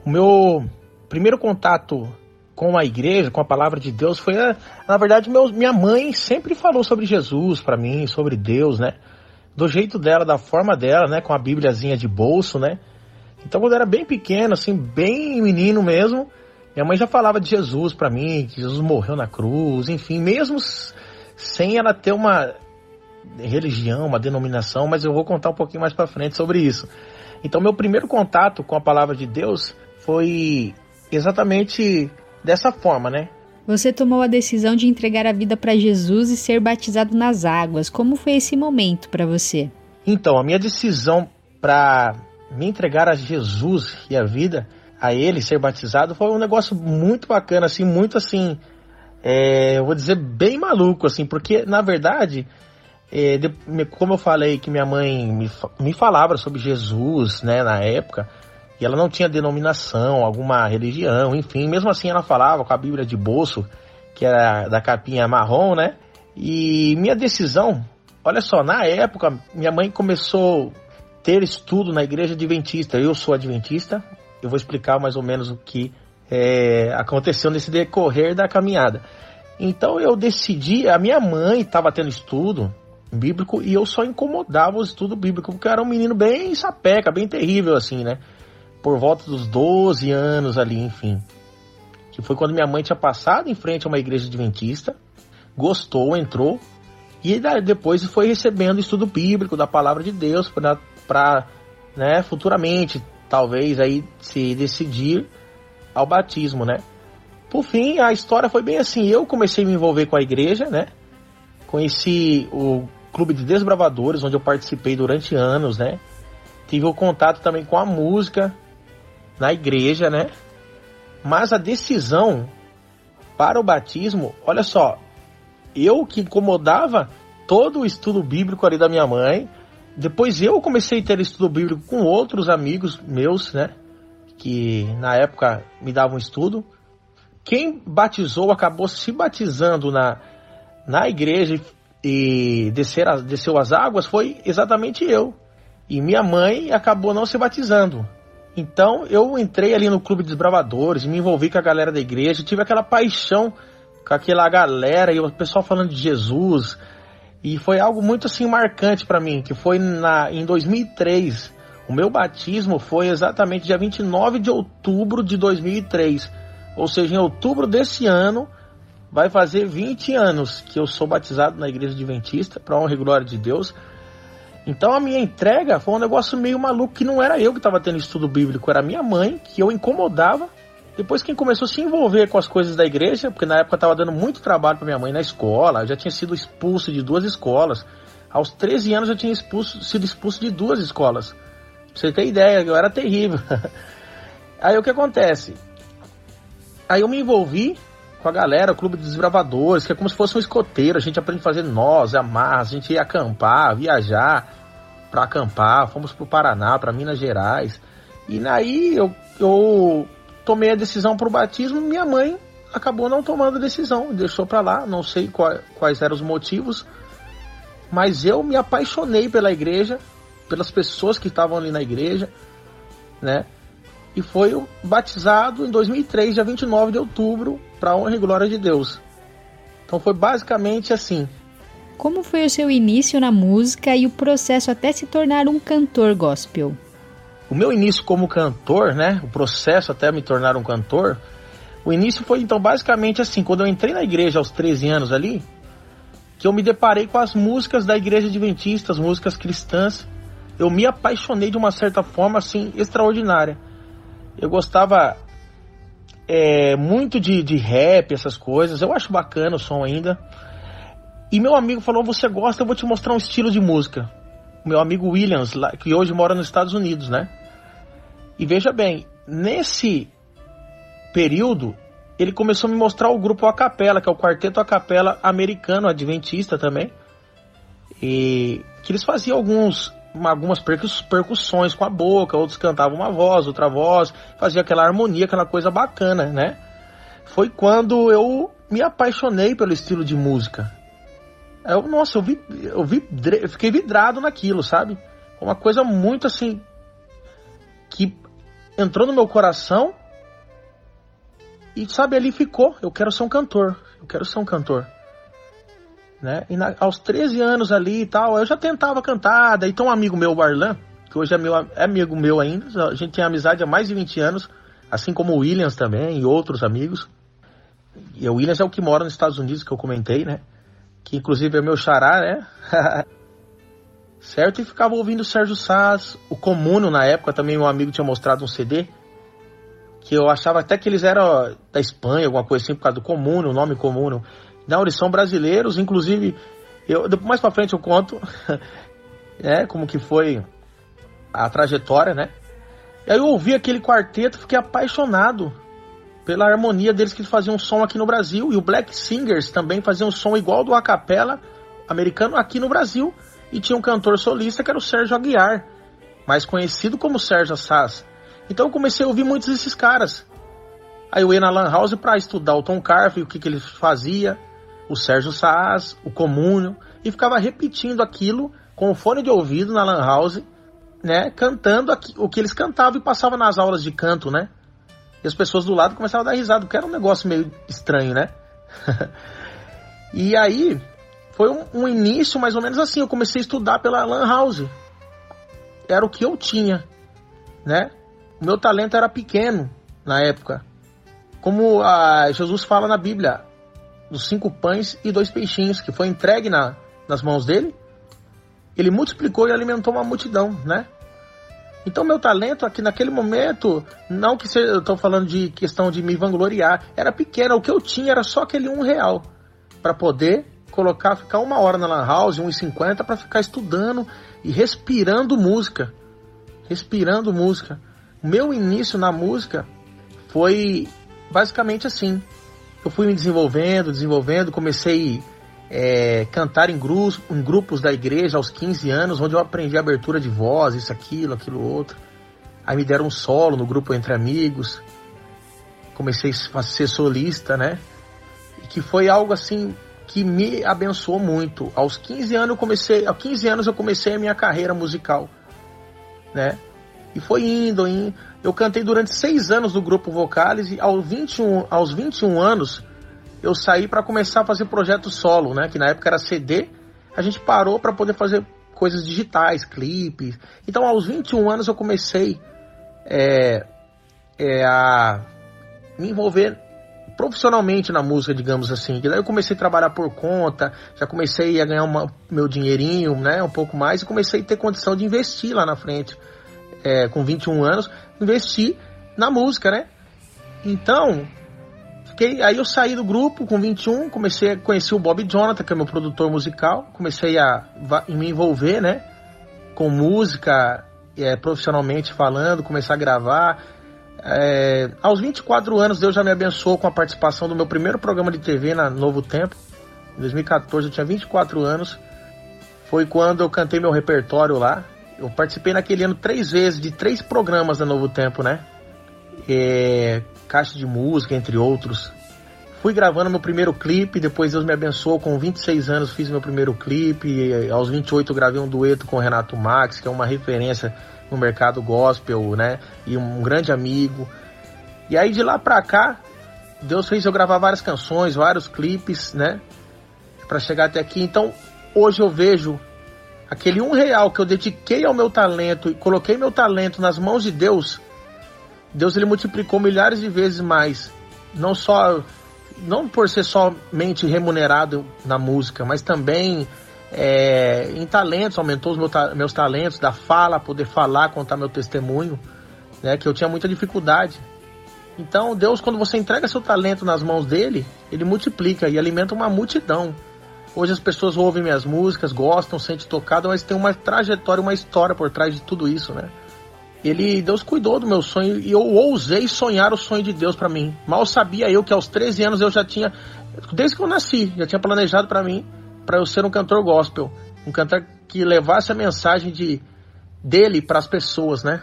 S29: O meu primeiro contato com a igreja, com a palavra de Deus, foi, a, na verdade, meu, minha mãe sempre falou sobre Jesus para mim, sobre Deus, né? Do jeito dela, da forma dela, né? Com a bíbliazinha de bolso, né? Então, quando eu era bem pequeno, assim, bem menino mesmo, minha mãe já falava de Jesus para mim, que Jesus morreu na cruz, enfim, mesmo sem ela ter uma religião, uma denominação, mas eu vou contar um pouquinho mais para frente sobre isso. Então, meu primeiro contato com a palavra de Deus foi exatamente dessa forma, né?
S28: Você tomou a decisão de entregar a vida para Jesus e ser batizado nas águas. Como foi esse momento para você?
S29: Então, a minha decisão para me entregar a Jesus e a vida a Ele, ser batizado, foi um negócio muito bacana, assim, muito assim, é, eu vou dizer bem maluco, assim, porque na verdade, é, de, como eu falei que minha mãe me, me falava sobre Jesus, né, na época, e ela não tinha denominação, alguma religião, enfim, mesmo assim ela falava com a Bíblia de bolso, que era da capinha marrom, né? E minha decisão, olha só, na época minha mãe começou ter estudo na igreja adventista. Eu sou adventista, eu vou explicar mais ou menos o que é, aconteceu nesse decorrer da caminhada. Então eu decidi, a minha mãe estava tendo estudo bíblico e eu só incomodava o estudo bíblico, porque eu era um menino bem sapeca, bem terrível assim, né? por volta dos 12 anos ali, enfim. Que foi quando minha mãe tinha passado em frente a uma igreja adventista, gostou, entrou, e depois foi recebendo estudo bíblico da palavra de Deus para, né, futuramente, talvez aí se decidir ao batismo, né? Por fim, a história foi bem assim. Eu comecei a me envolver com a igreja, né? Conheci o Clube de Desbravadores, onde eu participei durante anos, né? Tive o contato também com a música, na igreja, né? Mas a decisão para o batismo, olha só, eu que incomodava todo o estudo bíblico ali da minha mãe, depois eu comecei a ter estudo bíblico com outros amigos meus, né? Que na época me davam estudo. Quem batizou acabou se batizando na, na igreja e descer desceu as águas foi exatamente eu. E minha mãe acabou não se batizando. Então eu entrei ali no clube de desbravadores, me envolvi com a galera da igreja, tive aquela paixão com aquela galera e o pessoal falando de Jesus. E foi algo muito assim marcante para mim, que foi na, em 2003. O meu batismo foi exatamente dia 29 de outubro de 2003. Ou seja, em outubro desse ano, vai fazer 20 anos que eu sou batizado na igreja adventista, para honra e glória de Deus. Então a minha entrega foi um negócio meio maluco que não era eu que estava tendo estudo bíblico, era minha mãe, que eu incomodava. Depois quem começou a se envolver com as coisas da igreja, porque na época estava dando muito trabalho para minha mãe na escola, eu já tinha sido expulso de duas escolas. Aos 13 anos eu tinha expulso, sido expulso de duas escolas. Pra você ter ideia, eu era terrível. Aí o que acontece? Aí eu me envolvi com a galera, o Clube dos Desbravadores, que é como se fosse um escoteiro. A gente aprende a fazer nós, amar, a gente ia acampar, viajar para acampar. Fomos pro Paraná, para Minas Gerais. E aí eu, eu tomei a decisão pro batismo. Minha mãe acabou não tomando a decisão, deixou para lá. Não sei qual, quais eram os motivos, mas eu me apaixonei pela igreja, pelas pessoas que estavam ali na igreja, né? e foi batizado em 2003, dia 29 de outubro, para honra e glória de Deus. Então foi basicamente assim.
S4: Como foi o seu início na música e o processo até se tornar um cantor gospel?
S29: O meu início como cantor, né, o processo até me tornar um cantor, o início foi então basicamente assim, quando eu entrei na igreja aos 13 anos ali, que eu me deparei com as músicas da igreja adventista, as músicas cristãs, eu me apaixonei de uma certa forma assim extraordinária. Eu gostava é, muito de, de rap, essas coisas. Eu acho bacana o som ainda. E meu amigo falou: Você gosta? Eu vou te mostrar um estilo de música. Meu amigo Williams, que hoje mora nos Estados Unidos, né? E veja bem, nesse período, ele começou a me mostrar o grupo A Capela, que é o quarteto A Capela americano, adventista também. E que eles faziam alguns algumas percuss, percussões com a boca, outros cantavam uma voz, outra voz, fazia aquela harmonia, aquela coisa bacana, né? Foi quando eu me apaixonei pelo estilo de música. Eu, nossa, eu, vi, eu, vi, eu fiquei vidrado naquilo, sabe? Uma coisa muito assim que entrou no meu coração e sabe ali ficou. Eu quero ser um cantor. Eu quero ser um cantor né? E na, aos 13 anos ali e tal, eu já tentava cantar. Daí tem um amigo meu, o Arlan, que hoje é, meu, é amigo meu ainda. A gente tem amizade há mais de 20 anos, assim como o Williams também e outros amigos. E o Williams é o que mora nos Estados Unidos, que eu comentei, né? Que inclusive é meu xará, né? certo? E ficava ouvindo o Sérgio Sass, o Comuno na época também, um amigo tinha mostrado um CD. Que eu achava até que eles eram da Espanha, alguma coisa assim, por causa do Comuno, o nome Comuno. Não, eles são brasileiros, inclusive, eu, mais para frente eu conto né, como que foi a trajetória, né? E aí eu ouvi aquele quarteto, fiquei apaixonado pela harmonia deles que faziam som aqui no Brasil. E o Black Singers também faziam um som igual do Acapella americano aqui no Brasil. E tinha um cantor solista que era o Sérgio Aguiar, mais conhecido como Sérgio Sass. Então eu comecei a ouvir muitos desses caras. Aí eu ia na Lan House para estudar o Tom Carver, o que, que ele fazia, o Sérgio Saas, o Comúnio, e ficava repetindo aquilo com o fone de ouvido na Lan House, né, cantando o que eles cantavam e passavam nas aulas de canto, né? E as pessoas do lado começavam a dar risada, porque era um negócio meio estranho, né? e aí foi um, um, início mais ou menos assim, eu comecei a estudar pela Lan House. Era o que eu tinha, né? O meu talento era pequeno na época. Como a Jesus fala na Bíblia, dos cinco pães e dois peixinhos que foi entregue na, nas mãos dele, ele multiplicou e alimentou uma multidão, né? Então meu talento aqui naquele momento, não que eu estou falando de questão de me vangloriar, era pequeno, o que eu tinha era só aquele um real para poder colocar, ficar uma hora na lan house, 1,50 para ficar estudando e respirando música, respirando música. Meu início na música foi basicamente assim eu fui me desenvolvendo, desenvolvendo, comecei é, cantar em grupos, em grupos da igreja aos 15 anos, onde eu aprendi abertura de voz, isso, aquilo, aquilo outro. Aí me deram um solo no grupo Entre Amigos. Comecei a ser solista, né? E que foi algo assim que me abençoou muito. Aos 15 anos eu comecei, aos 15 anos eu comecei a minha carreira musical, né? E foi indo, indo. Eu cantei durante seis anos no grupo Vocales e aos 21, aos 21 anos eu saí para começar a fazer projeto solo, né? Que na época era CD. A gente parou para poder fazer coisas digitais, clipes. Então aos 21 anos eu comecei é, é, a me envolver profissionalmente na música, digamos assim. E daí eu comecei a trabalhar por conta, já comecei a ganhar uma, meu dinheirinho, né, um pouco mais, e comecei a ter condição de investir lá na frente. É, com 21 anos, investir na música, né? Então, fiquei, aí eu saí do grupo com 21, comecei a conhecer o Bob Jonathan, que é meu produtor musical, comecei a va- me envolver, né, com música, é, profissionalmente falando, começar a gravar. É, aos 24 anos, Deus já me abençoou com a participação do meu primeiro programa de TV na Novo Tempo. Em 2014, eu tinha 24 anos. Foi quando eu cantei meu repertório lá. Eu participei naquele ano três vezes de três programas da Novo Tempo, né? É, caixa de música, entre outros. Fui gravando meu primeiro clipe, depois Deus me abençoou, com 26 anos fiz meu primeiro clipe, aos 28 eu gravei um dueto com o Renato Max, que é uma referência no mercado gospel, né? E um grande amigo. E aí de lá pra cá, Deus fez eu gravar várias canções, vários clipes, né? Pra chegar até aqui. Então, hoje eu vejo aquele um real que eu dediquei ao meu talento e coloquei meu talento nas mãos de Deus, Deus ele multiplicou milhares de vezes mais. Não só não por ser somente remunerado na música, mas também é, em talentos, aumentou os meu meus talentos da fala, poder falar, contar meu testemunho, né, que eu tinha muita dificuldade. Então, Deus, quando você entrega seu talento nas mãos dele, ele multiplica e alimenta uma multidão. Hoje as pessoas ouvem minhas músicas, gostam, sentem tocado, mas tem uma trajetória, uma história por trás de tudo isso, né? Ele, Deus cuidou do meu sonho e eu ousei sonhar o sonho de Deus para mim. Mal sabia eu que aos 13 anos eu já tinha, desde que eu nasci, já tinha planejado para mim, para eu ser um cantor gospel, um cantor que levasse a mensagem de dele para as pessoas, né?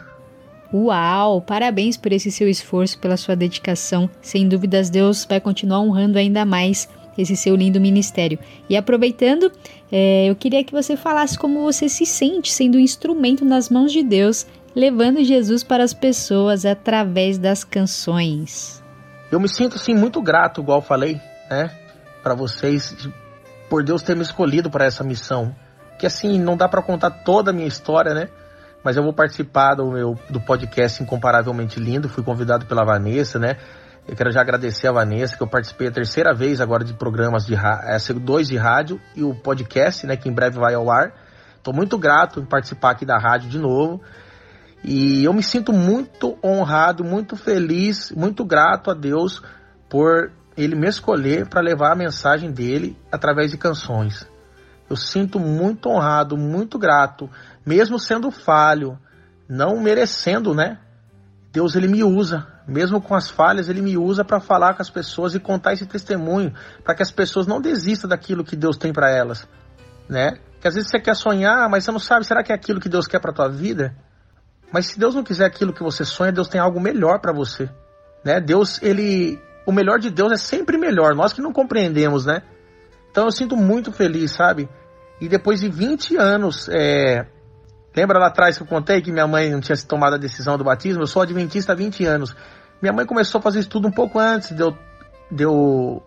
S4: Uau! Parabéns por esse seu esforço, pela sua dedicação. Sem dúvidas, Deus vai continuar honrando ainda mais esse seu lindo ministério. E aproveitando, eh, eu queria que você falasse como você se sente sendo um instrumento nas mãos de Deus, levando Jesus para as pessoas através das canções.
S29: Eu me sinto assim muito grato, igual falei, né, para vocês por Deus ter me escolhido para essa missão. Que assim não dá para contar toda a minha história, né? Mas eu vou participar do meu do podcast Incomparavelmente Lindo, fui convidado pela Vanessa, né? Eu quero já agradecer a Vanessa que eu participei a terceira vez agora de programas de ra- é, dois de rádio e o podcast, né, que em breve vai ao ar. Estou muito grato em participar aqui da rádio de novo. E eu me sinto muito honrado, muito feliz, muito grato a Deus por ele me escolher para levar a mensagem dele através de canções. Eu sinto muito honrado, muito grato, mesmo sendo falho, não merecendo, né? Deus ele me usa, mesmo com as falhas, ele me usa para falar com as pessoas e contar esse testemunho, para que as pessoas não desistam daquilo que Deus tem para elas, né? Que às vezes você quer sonhar, mas você não sabe, será que é aquilo que Deus quer para tua vida? Mas se Deus não quiser aquilo que você sonha, Deus tem algo melhor para você, né? Deus, ele, o melhor de Deus é sempre melhor. Nós que não compreendemos, né? Então eu sinto muito feliz, sabe? E depois de 20 anos, é... lembra lá atrás que eu contei que minha mãe não tinha tomado a decisão do batismo? Eu sou adventista há 20 anos. Minha mãe começou a fazer estudo um pouco antes de eu, de eu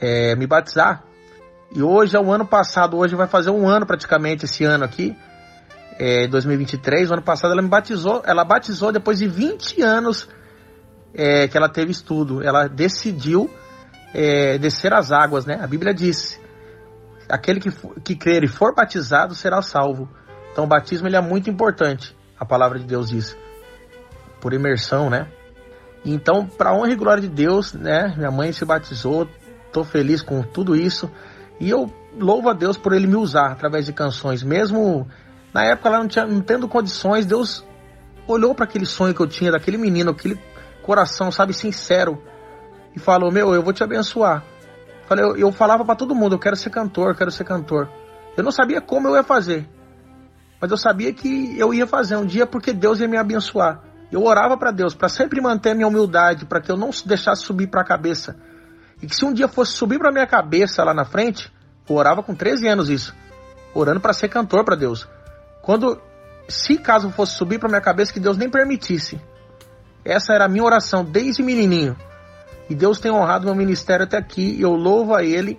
S29: é, me batizar. E hoje é o ano passado, hoje vai fazer um ano praticamente esse ano aqui é, 2023, o ano passado ela me batizou, ela batizou depois de 20 anos é, que ela teve estudo, ela decidiu é, descer as águas, né? A Bíblia diz, aquele que, que crer e for batizado será salvo. Então o batismo ele é muito importante, a palavra de Deus diz, por imersão, né? Então, para honra e glória de Deus, né? Minha mãe se batizou, tô feliz com tudo isso e eu louvo a Deus por ele me usar através de canções, mesmo na época ela não, tinha, não tendo condições, Deus olhou para aquele sonho que eu tinha daquele menino, aquele coração, sabe, sincero, e falou: Meu, eu vou te abençoar. Falei, eu, eu falava para todo mundo: Eu quero ser cantor, eu quero ser cantor. Eu não sabia como eu ia fazer, mas eu sabia que eu ia fazer um dia porque Deus ia me abençoar. Eu orava para Deus para sempre manter minha humildade, para que eu não deixasse subir para a cabeça. E que se um dia fosse subir para minha cabeça lá na frente, eu orava com 13 anos isso, orando para ser cantor para Deus. Quando, se caso fosse subir para minha cabeça, que Deus nem permitisse. Essa era a minha oração desde menininho. E Deus tem honrado meu ministério até aqui. E eu louvo a Ele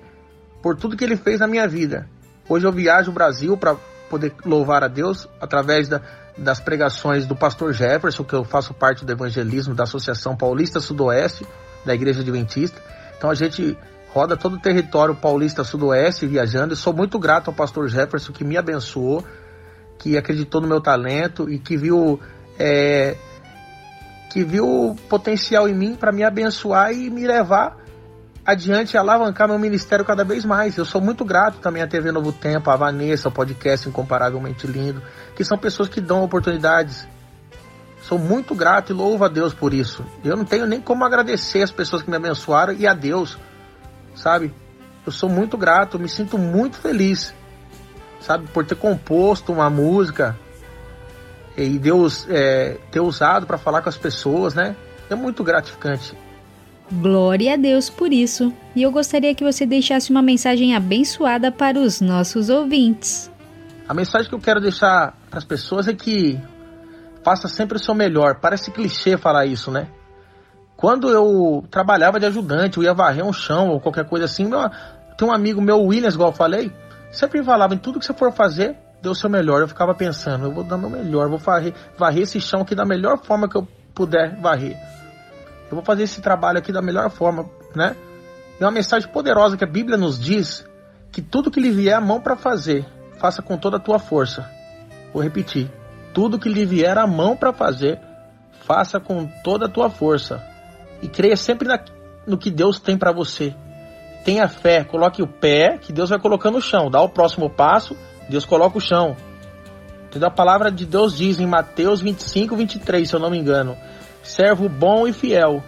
S29: por tudo que Ele fez na minha vida. Hoje eu viajo o Brasil para poder louvar a Deus através da, das pregações do pastor Jefferson, que eu faço parte do evangelismo da Associação Paulista Sudoeste. da Igreja Adventista. Então a gente roda todo o território paulista sudoeste viajando. E sou muito grato ao pastor Jefferson que me abençoou, que acreditou no meu talento e que viu é, que viu potencial em mim para me abençoar e me levar adiante alavancar meu ministério cada vez mais. Eu sou muito grato também à TV Novo Tempo, à Vanessa, ao podcast Incomparavelmente Lindo, que são pessoas que dão oportunidades. Sou muito grato e louvo a Deus por isso. Eu não tenho nem como agradecer as pessoas que me abençoaram e a Deus, sabe? Eu sou muito grato, me sinto muito feliz, sabe, por ter composto uma música e Deus é, ter usado para falar com as pessoas, né? É muito gratificante.
S4: Glória a Deus por isso. E eu gostaria que você deixasse uma mensagem abençoada para os nossos ouvintes.
S29: A mensagem que eu quero deixar para as pessoas é que faça sempre o seu melhor. Parece clichê falar isso, né? Quando eu trabalhava de ajudante, eu ia varrer um chão ou qualquer coisa assim, meu, tem um amigo meu, Williams, igual eu falei, sempre falava em tudo que você for fazer, dê o seu melhor. Eu ficava pensando, eu vou dar meu melhor, vou varrer, varrer esse chão aqui da melhor forma que eu puder varrer. Eu vou fazer esse trabalho aqui da melhor forma, né? É uma mensagem poderosa que a Bíblia nos diz que tudo que lhe vier a mão para fazer, faça com toda a tua força. Vou repetir. Tudo que lhe vier a mão para fazer, faça com toda a tua força. E creia sempre na, no que Deus tem para você. Tenha fé, coloque o pé, que Deus vai colocando no chão. Dá o próximo passo, Deus coloca o chão. A palavra de Deus diz em Mateus 25, 23, se eu não me engano: Servo bom e fiel,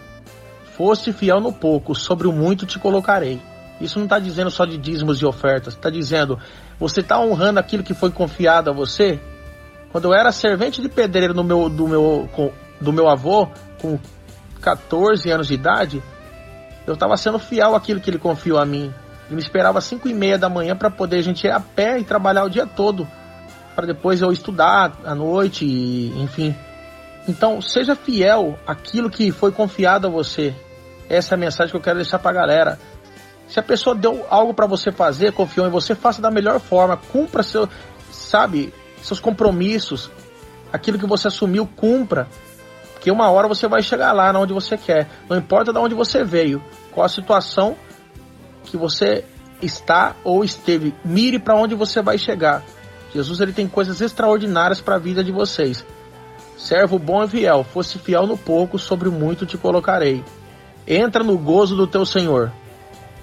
S29: foste fiel no pouco, sobre o muito te colocarei. Isso não está dizendo só de dízimos e ofertas, está dizendo, você está honrando aquilo que foi confiado a você? Quando eu era servente de pedreiro no meu, do, meu, com- do meu avô, com 14 anos de idade, eu estava sendo fiel àquilo que ele confiou a mim. Ele me esperava às 5 e meia da manhã para poder a gente ir a pé e trabalhar o dia todo, para depois eu estudar à noite, enfim. Então, seja fiel àquilo que foi confiado a você. Essa é a mensagem que eu quero deixar para a galera. Se a pessoa deu algo para você fazer, confiou em você, faça da melhor forma, cumpra seu, sabe, seus compromissos, aquilo que você assumiu, cumpra. Porque uma hora você vai chegar lá onde você quer. Não importa de onde você veio, qual a situação que você está ou esteve, mire para onde você vai chegar. Jesus ele tem coisas extraordinárias para a vida de vocês. Servo bom e fiel, fosse fiel no pouco, sobre muito te colocarei. Entra no gozo do teu Senhor.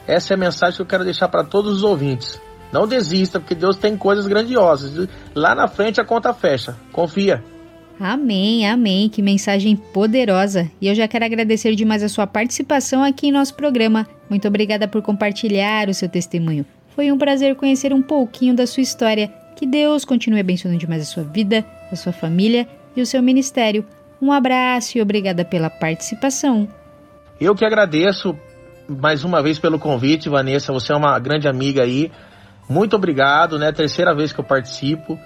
S29: Essa é a mensagem que eu quero deixar para todos os ouvintes. Não desista, porque Deus tem coisas grandiosas. Lá na frente a conta fecha. Confia.
S4: Amém, amém. Que mensagem poderosa. E eu já quero agradecer demais a sua participação aqui em nosso programa. Muito obrigada por compartilhar o seu testemunho. Foi um prazer conhecer um pouquinho da sua história. Que Deus continue abençoando demais a sua vida, a sua família e o seu ministério. Um abraço e obrigada pela participação.
S29: Eu que agradeço mais uma vez pelo convite, Vanessa. Você é uma grande amiga aí. Muito obrigado, né? Terceira vez que eu participo.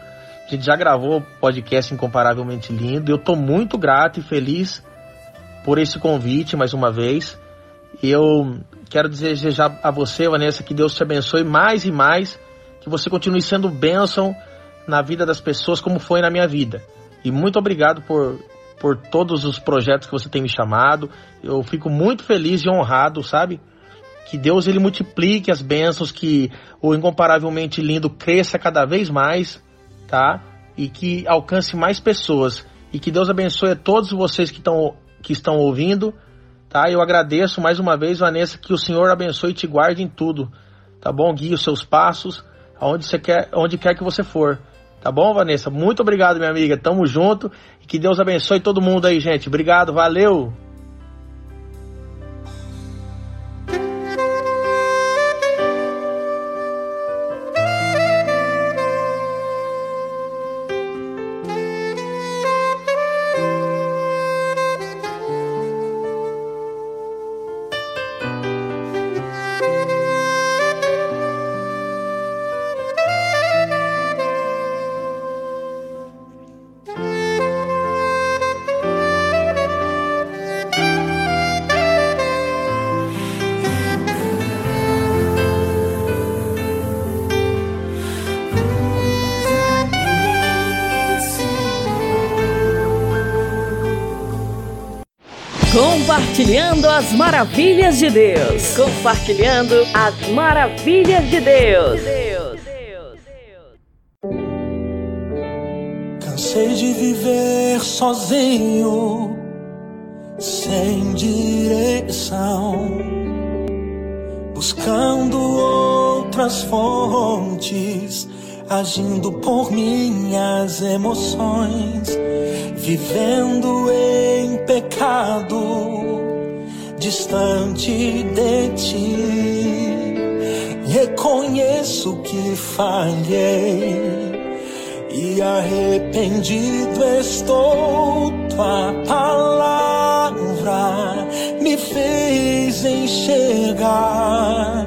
S29: A gente já gravou podcast Incomparavelmente Lindo. Eu tô muito grato e feliz por esse convite mais uma vez. Eu quero desejar a você, Vanessa, que Deus te abençoe mais e mais, que você continue sendo bênção na vida das pessoas como foi na minha vida. E muito obrigado por, por todos os projetos que você tem me chamado. Eu fico muito feliz e honrado, sabe? Que Deus ele multiplique as bênçãos, que o incomparavelmente lindo cresça cada vez mais, tá? E que alcance mais pessoas. E que Deus abençoe a todos vocês que estão que estão ouvindo, tá? Eu agradeço mais uma vez, Vanessa, que o Senhor abençoe e te guarde em tudo, tá bom? Guie os seus passos, aonde você quer, onde quer que você for. Tá bom, Vanessa? Muito obrigado, minha amiga. Tamo junto. E que Deus abençoe todo mundo aí, gente. Obrigado, valeu!
S1: As maravilhas de Deus. Compartilhando as maravilhas de Deus.
S27: Cansei de viver sozinho, sem direção, buscando outras fontes, agindo por minhas emoções, vivendo em pecado, distante de ti. Reconheço que falhei e arrependido estou. Tua palavra me fez enxergar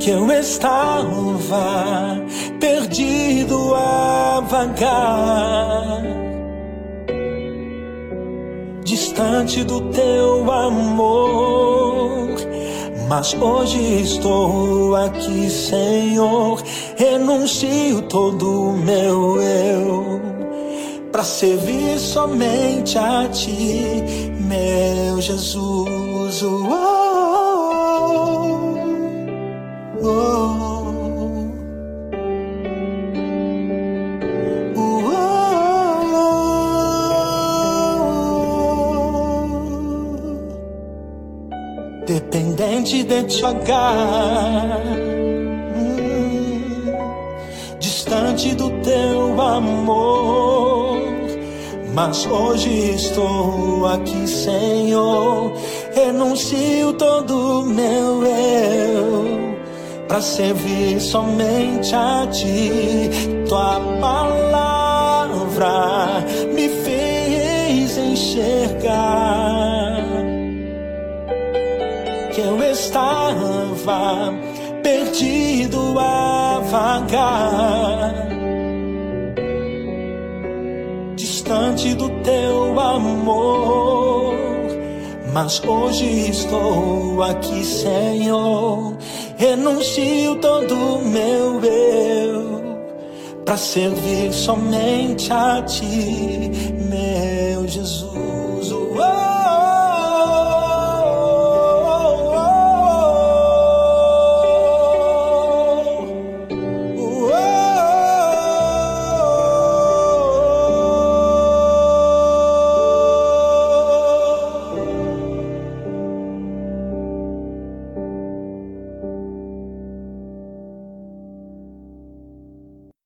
S27: que eu estava perdido a vagar, distante do teu amor. Mas hoje estou aqui, Senhor. Renuncio todo o meu eu para servir somente a Ti, meu Jesus. Oh, oh, oh, Dependente de te pagar, hum, distante do teu amor. Mas hoje estou aqui, Senhor. Renuncio todo meu eu para servir somente a Ti. Tua palavra me fez enxergar estava perdido a vagar, distante do teu amor. Mas hoje estou aqui, Senhor. Renuncio todo meu eu para servir somente a Ti, meu Jesus.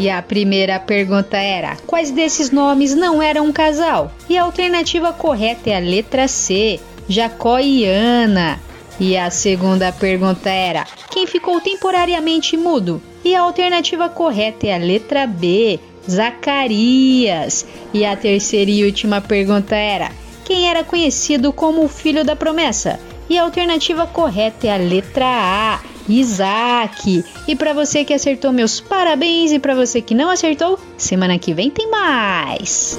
S28: E a primeira pergunta era: quais desses nomes não eram um casal? E a alternativa correta é a letra C, Jacó e Ana. E a segunda pergunta era: quem ficou temporariamente mudo? E a alternativa correta é a letra B, Zacarias. E a terceira e última pergunta era: quem era conhecido como o filho da promessa? E a alternativa correta é a letra A, Isaac. E para você que acertou, meus parabéns. E para você que não acertou, semana que vem tem mais.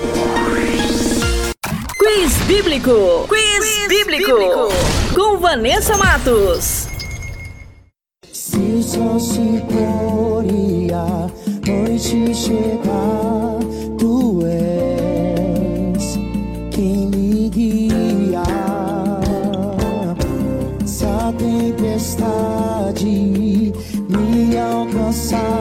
S1: Quiz Bíblico. Quiz, bíblico. Com Vanessa Matos.
S27: Se o sol se pôr e a noite chegar, alcançar,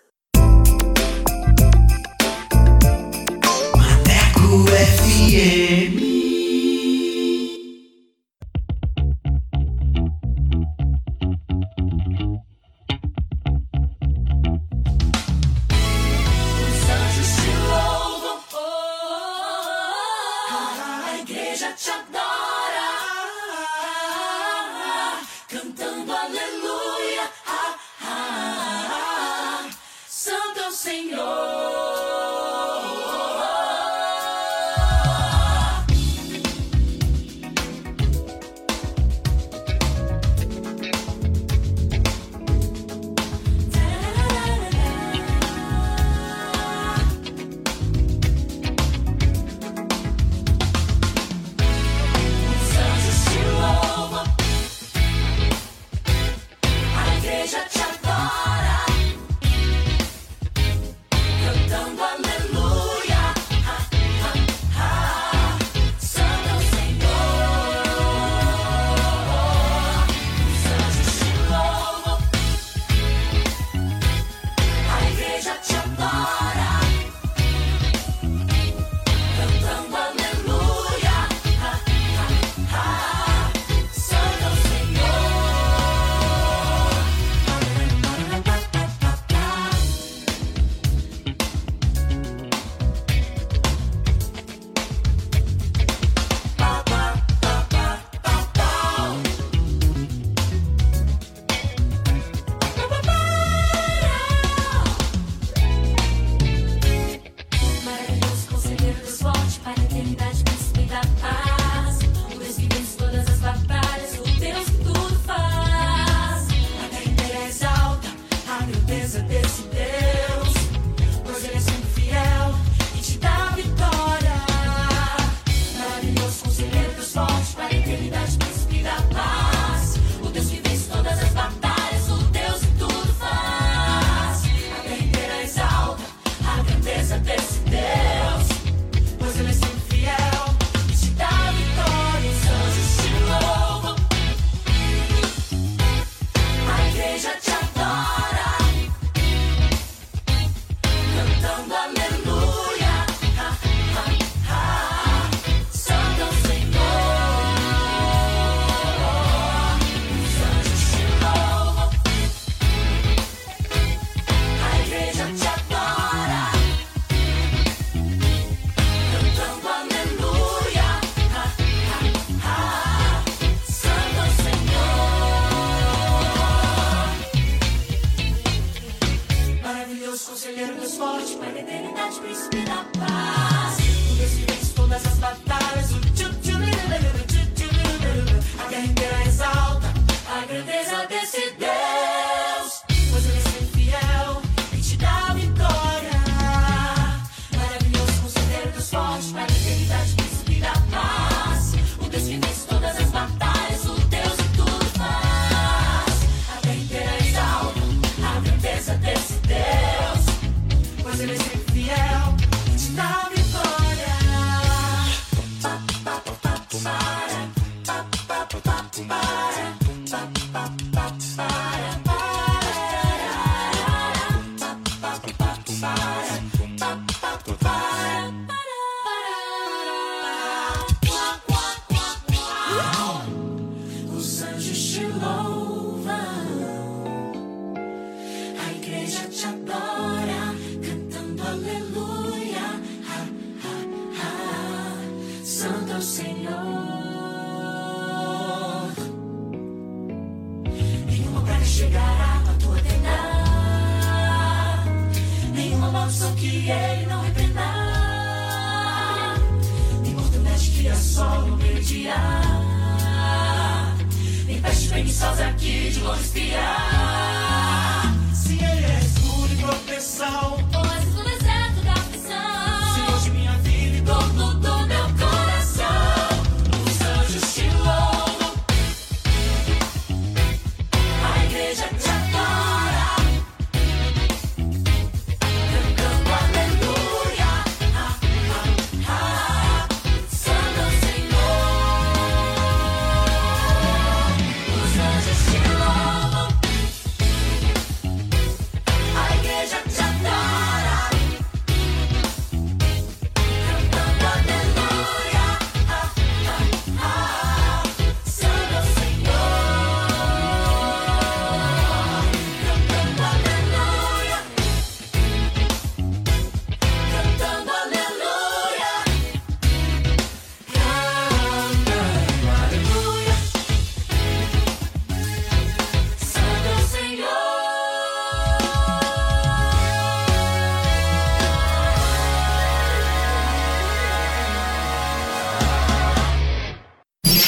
S30: Maneco